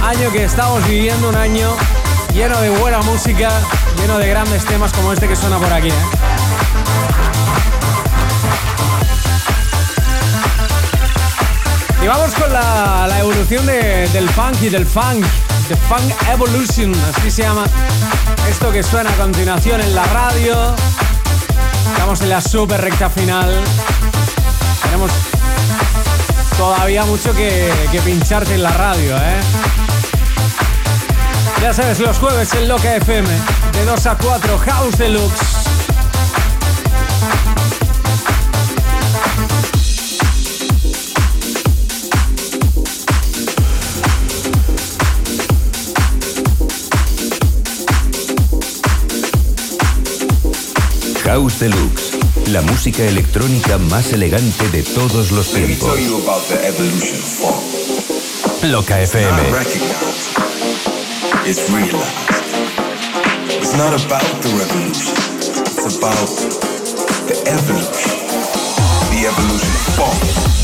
año que estamos viviendo, un año lleno de buena música, lleno de grandes temas como este que suena por aquí. ¿eh? Y vamos con la, evolución de- del funk y del funk. The Funk Evolution, así se llama esto que suena a continuación en la radio. Estamos en la super recta final. Tenemos todavía mucho que, que pincharte en la radio, ¿eh? Ya sabes, los jueves en Loca FM, de 2 a 4, House Deluxe. House Deluxe, la música electrónica más elegante de todos los tiempos. Loca FM. it's realized. It's not about the revolution, it's about the evolution. The evolution of funk.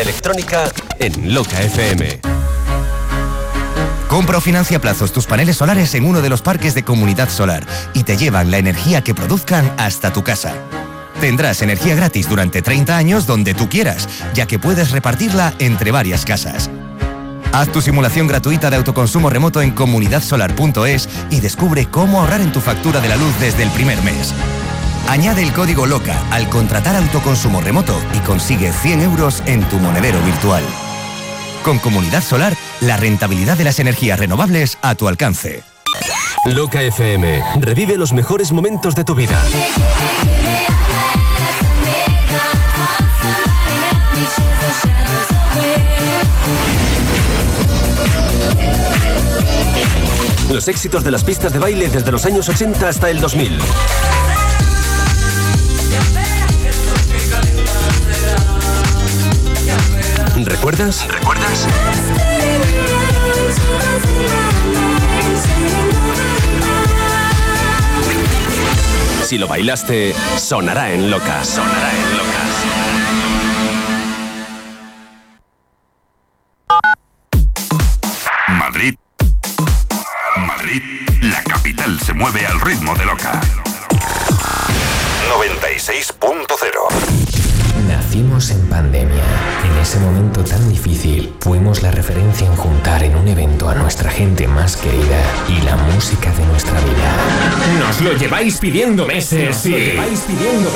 Electrónica en Loca FM. Compra o financia plazos tus paneles solares en uno de los parques de Comunidad Solar y te llevan la energía que produzcan hasta tu casa. Tendrás energía gratis durante 30 años donde tú quieras, ya que puedes repartirla entre varias casas. Haz tu simulación gratuita de autoconsumo remoto en comunidadsolar.es y descubre cómo ahorrar en tu factura de la luz desde el primer mes. Añade el código LOCA al contratar autoconsumo remoto y consigue 100 euros en tu monedero virtual. Con Comunidad Solar, la rentabilidad de las energías renovables a tu alcance. Loca FM. Revive los mejores momentos de tu vida. Los éxitos de las pistas de baile desde los años 80 hasta el 2000. ¿Recuerdas? ¿Recuerdas? Si lo bailaste, sonará en Loca. Sonará en Loca. Lo lleváis pidiendo meses lo lleváis pidiendo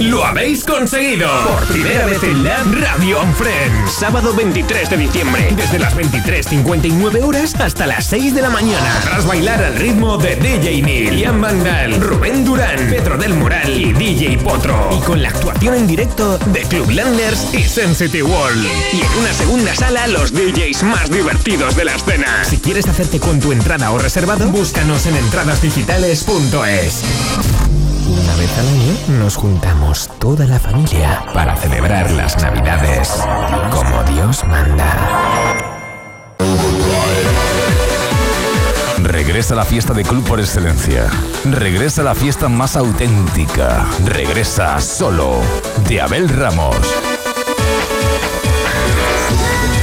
¡Lo habéis conseguido! Por primera vez en la Radio on Friends. Sábado 23 de diciembre. Desde las 23.59 horas hasta las 6 de la mañana. Tras bailar al ritmo de DJ Neil, Ian Vandal, Rubén Durán, Pedro del Moral DJ Potro. Y con la actuación en directo de Club Landers y Sensitive World. Y en una segunda sala, los DJs más divertidos de la escena. Si quieres hacerte con tu entrada o reservado, búscanos en entradasdigitales.es. Una vez al año nos juntamos toda la familia para celebrar las Navidades como Dios manda. Regresa la fiesta de club por excelencia. Regresa la fiesta más auténtica. Regresa solo de Abel Ramos.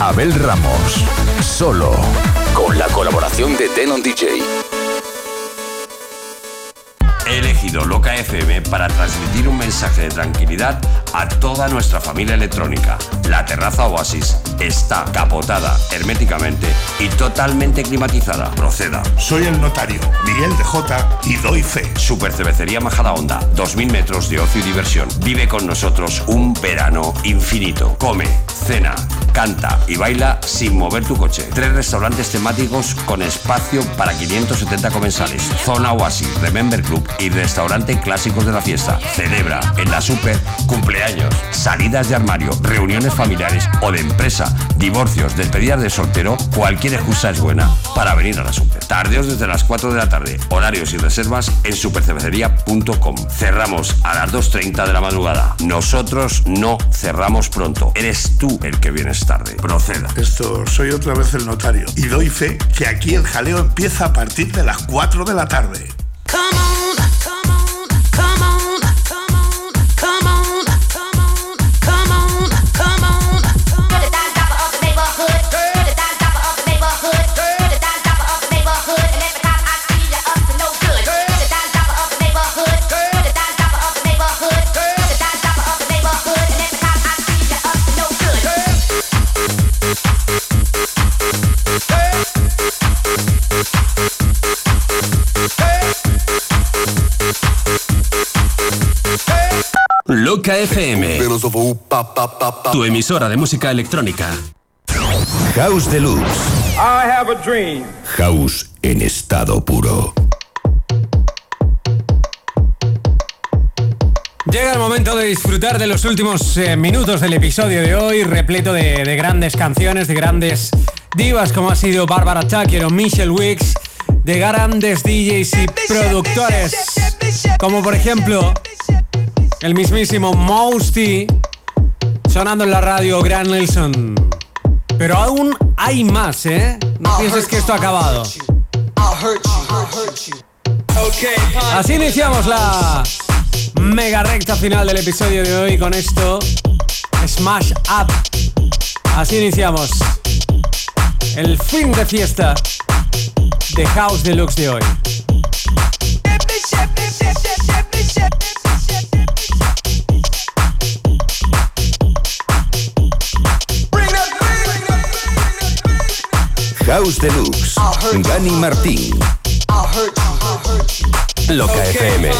Abel Ramos. Solo con la colaboración de Denon DJ. Elegido Loca FM para transmitir un mensaje de tranquilidad a toda nuestra familia electrónica. La terraza Oasis está capotada herméticamente y totalmente climatizada. Proceda. Soy el notario Miguel de J y doy fe. Super Cervecería Majada Honda, 2000 metros de ocio y diversión. Vive con nosotros un verano infinito. Come, cena, canta y baila sin mover tu coche. Tres restaurantes temáticos con espacio para 570 comensales. Zona Oasis, Remember Club y restaurante clásicos de la fiesta. Celebra en la Super cumpleaños, salidas de armario, reuniones familiares o de empresa, divorcios, despedidas de soltero. Cualquier excusa es buena para venir a la Super. Tardeos desde las 4 de la tarde. Horarios y reservas en supercervecería.com. Cerramos a las 2.30 de la madrugada. Nosotros no cerramos pronto. Eres tú el que vienes tarde. Proceda. Esto, soy otra vez el notario y doy fe que aquí el jaleo empieza a partir de las 4 de la tarde. Come on, come on, Loca FM. Tu emisora de música electrónica. House Deluxe. I have a dream. House en estado puro. Llega el momento de disfrutar de los últimos eh, minutos del episodio de hoy, repleto de, de grandes canciones, de grandes divas como ha sido Barbara Tucker o Michelle Wicks, de grandes DJs y productores, como por ejemplo el mismísimo Mousty, sonando en la radio Gran Nelson. Pero aún hay más, ¿eh? No pienses que esto ha acabado. Así iniciamos la mega recta final del episodio de hoy con esto. Smash Up. Así iniciamos el fin de fiesta de House Deluxe de hoy. House Deluxe. Gani Martín. Loca FM.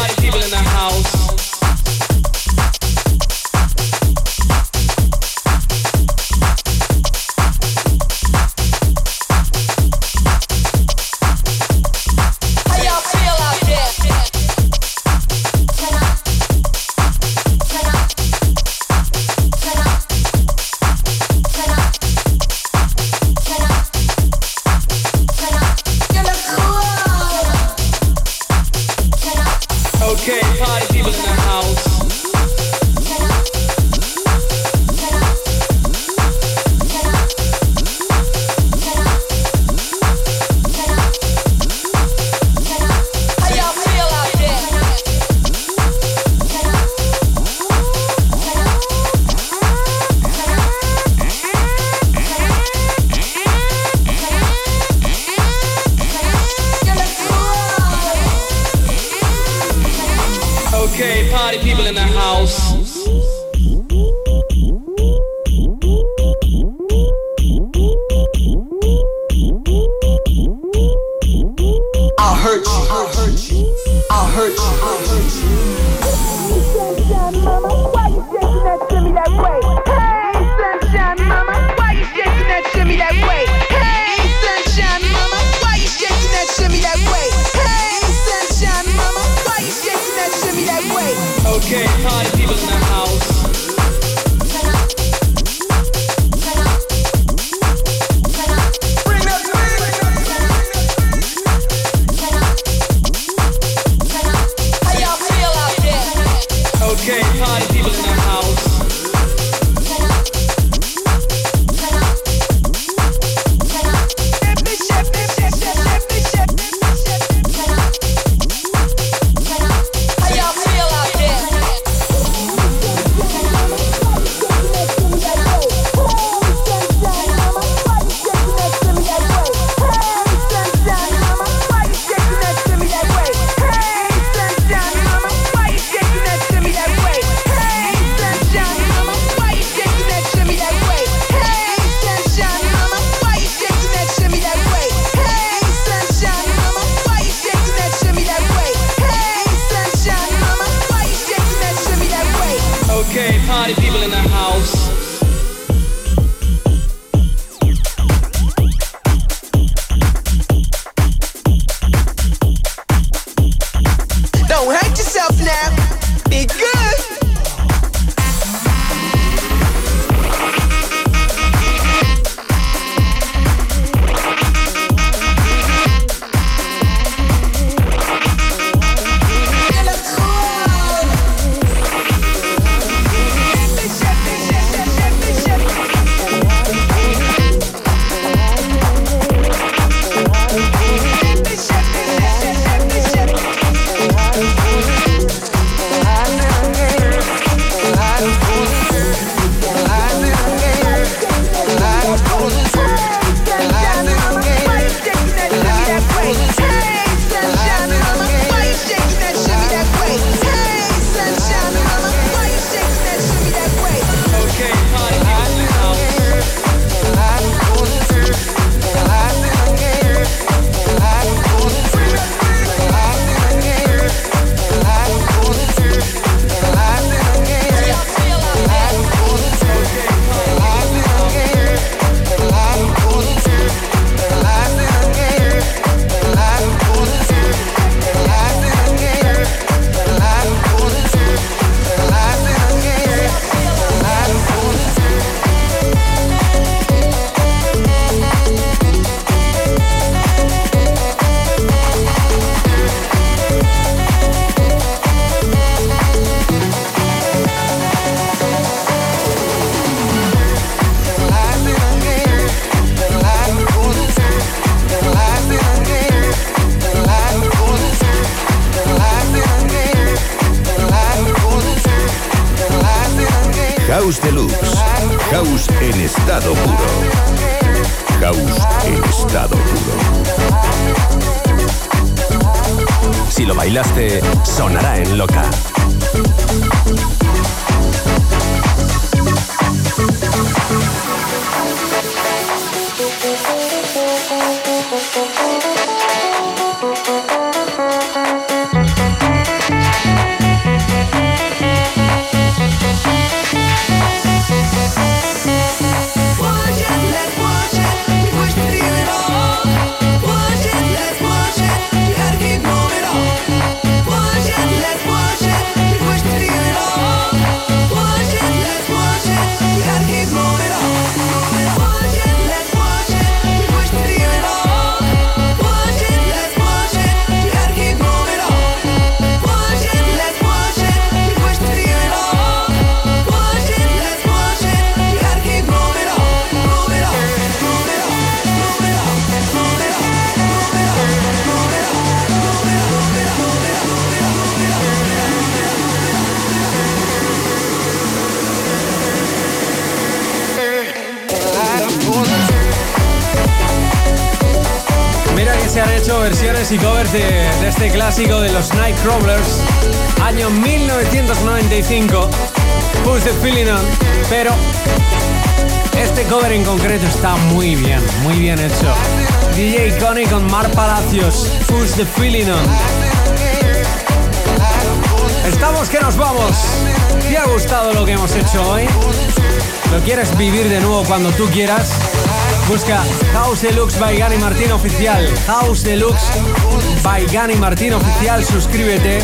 By Gani Martín Oficial. Suscríbete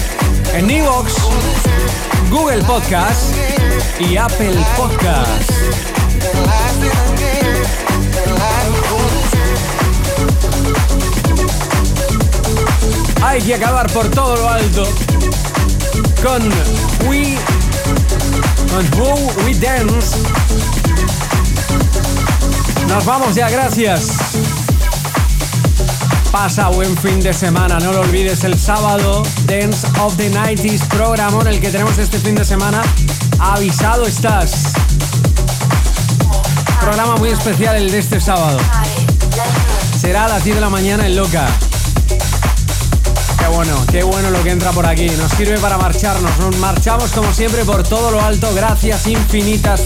en Evox, Google Podcast y Apple Podcast. Hay que acabar por todo lo alto con We con Who We Dance. Nos vamos ya, gracias. Pasa buen fin de semana, no lo olvides el sábado Dance of the 90s programa en el que tenemos este fin de semana. Avisado estás. Programa muy especial el de este sábado. Será a las 10 de la mañana en Loca. Qué bueno, qué bueno lo que entra por aquí. Nos sirve para marcharnos. Nos marchamos como siempre por todo lo alto. Gracias infinitas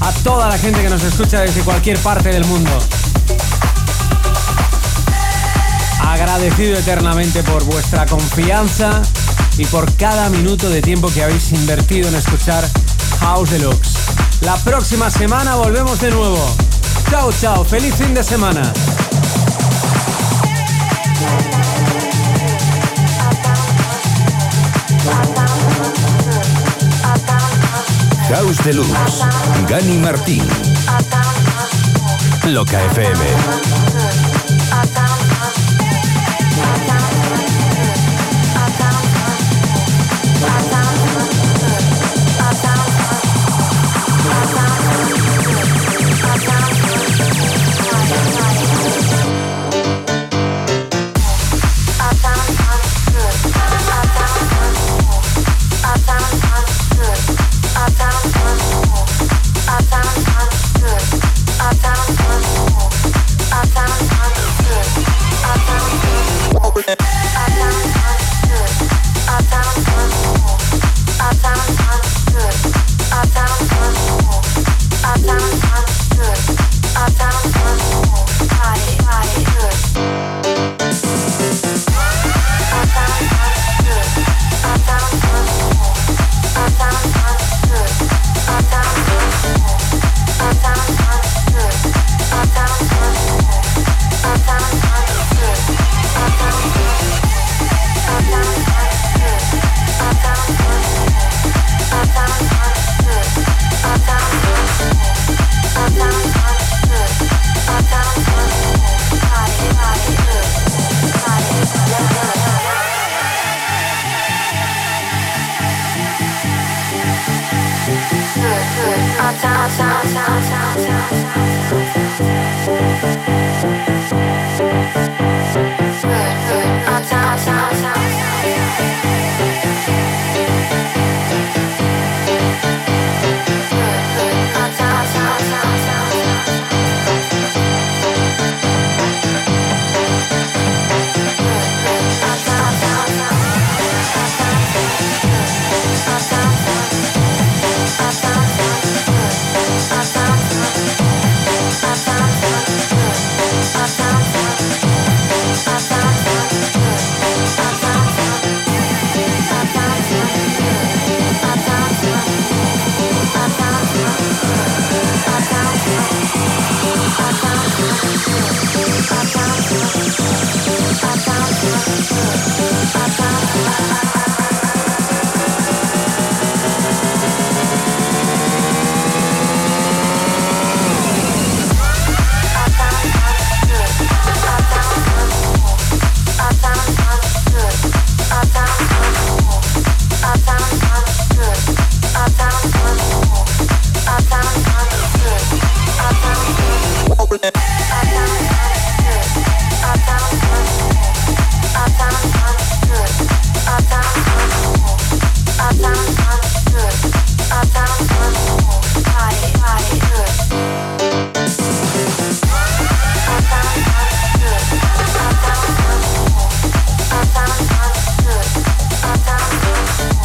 a toda la gente que nos escucha desde cualquier parte del mundo. Agradecido eternamente por vuestra confianza y por cada minuto de tiempo que habéis invertido en escuchar House Deluxe. La próxima semana volvemos de nuevo. Chao, chao. Feliz fin de semana. House Deluxe. Gani Martín. Loca FM. I found fun. Bye. sound Thank you.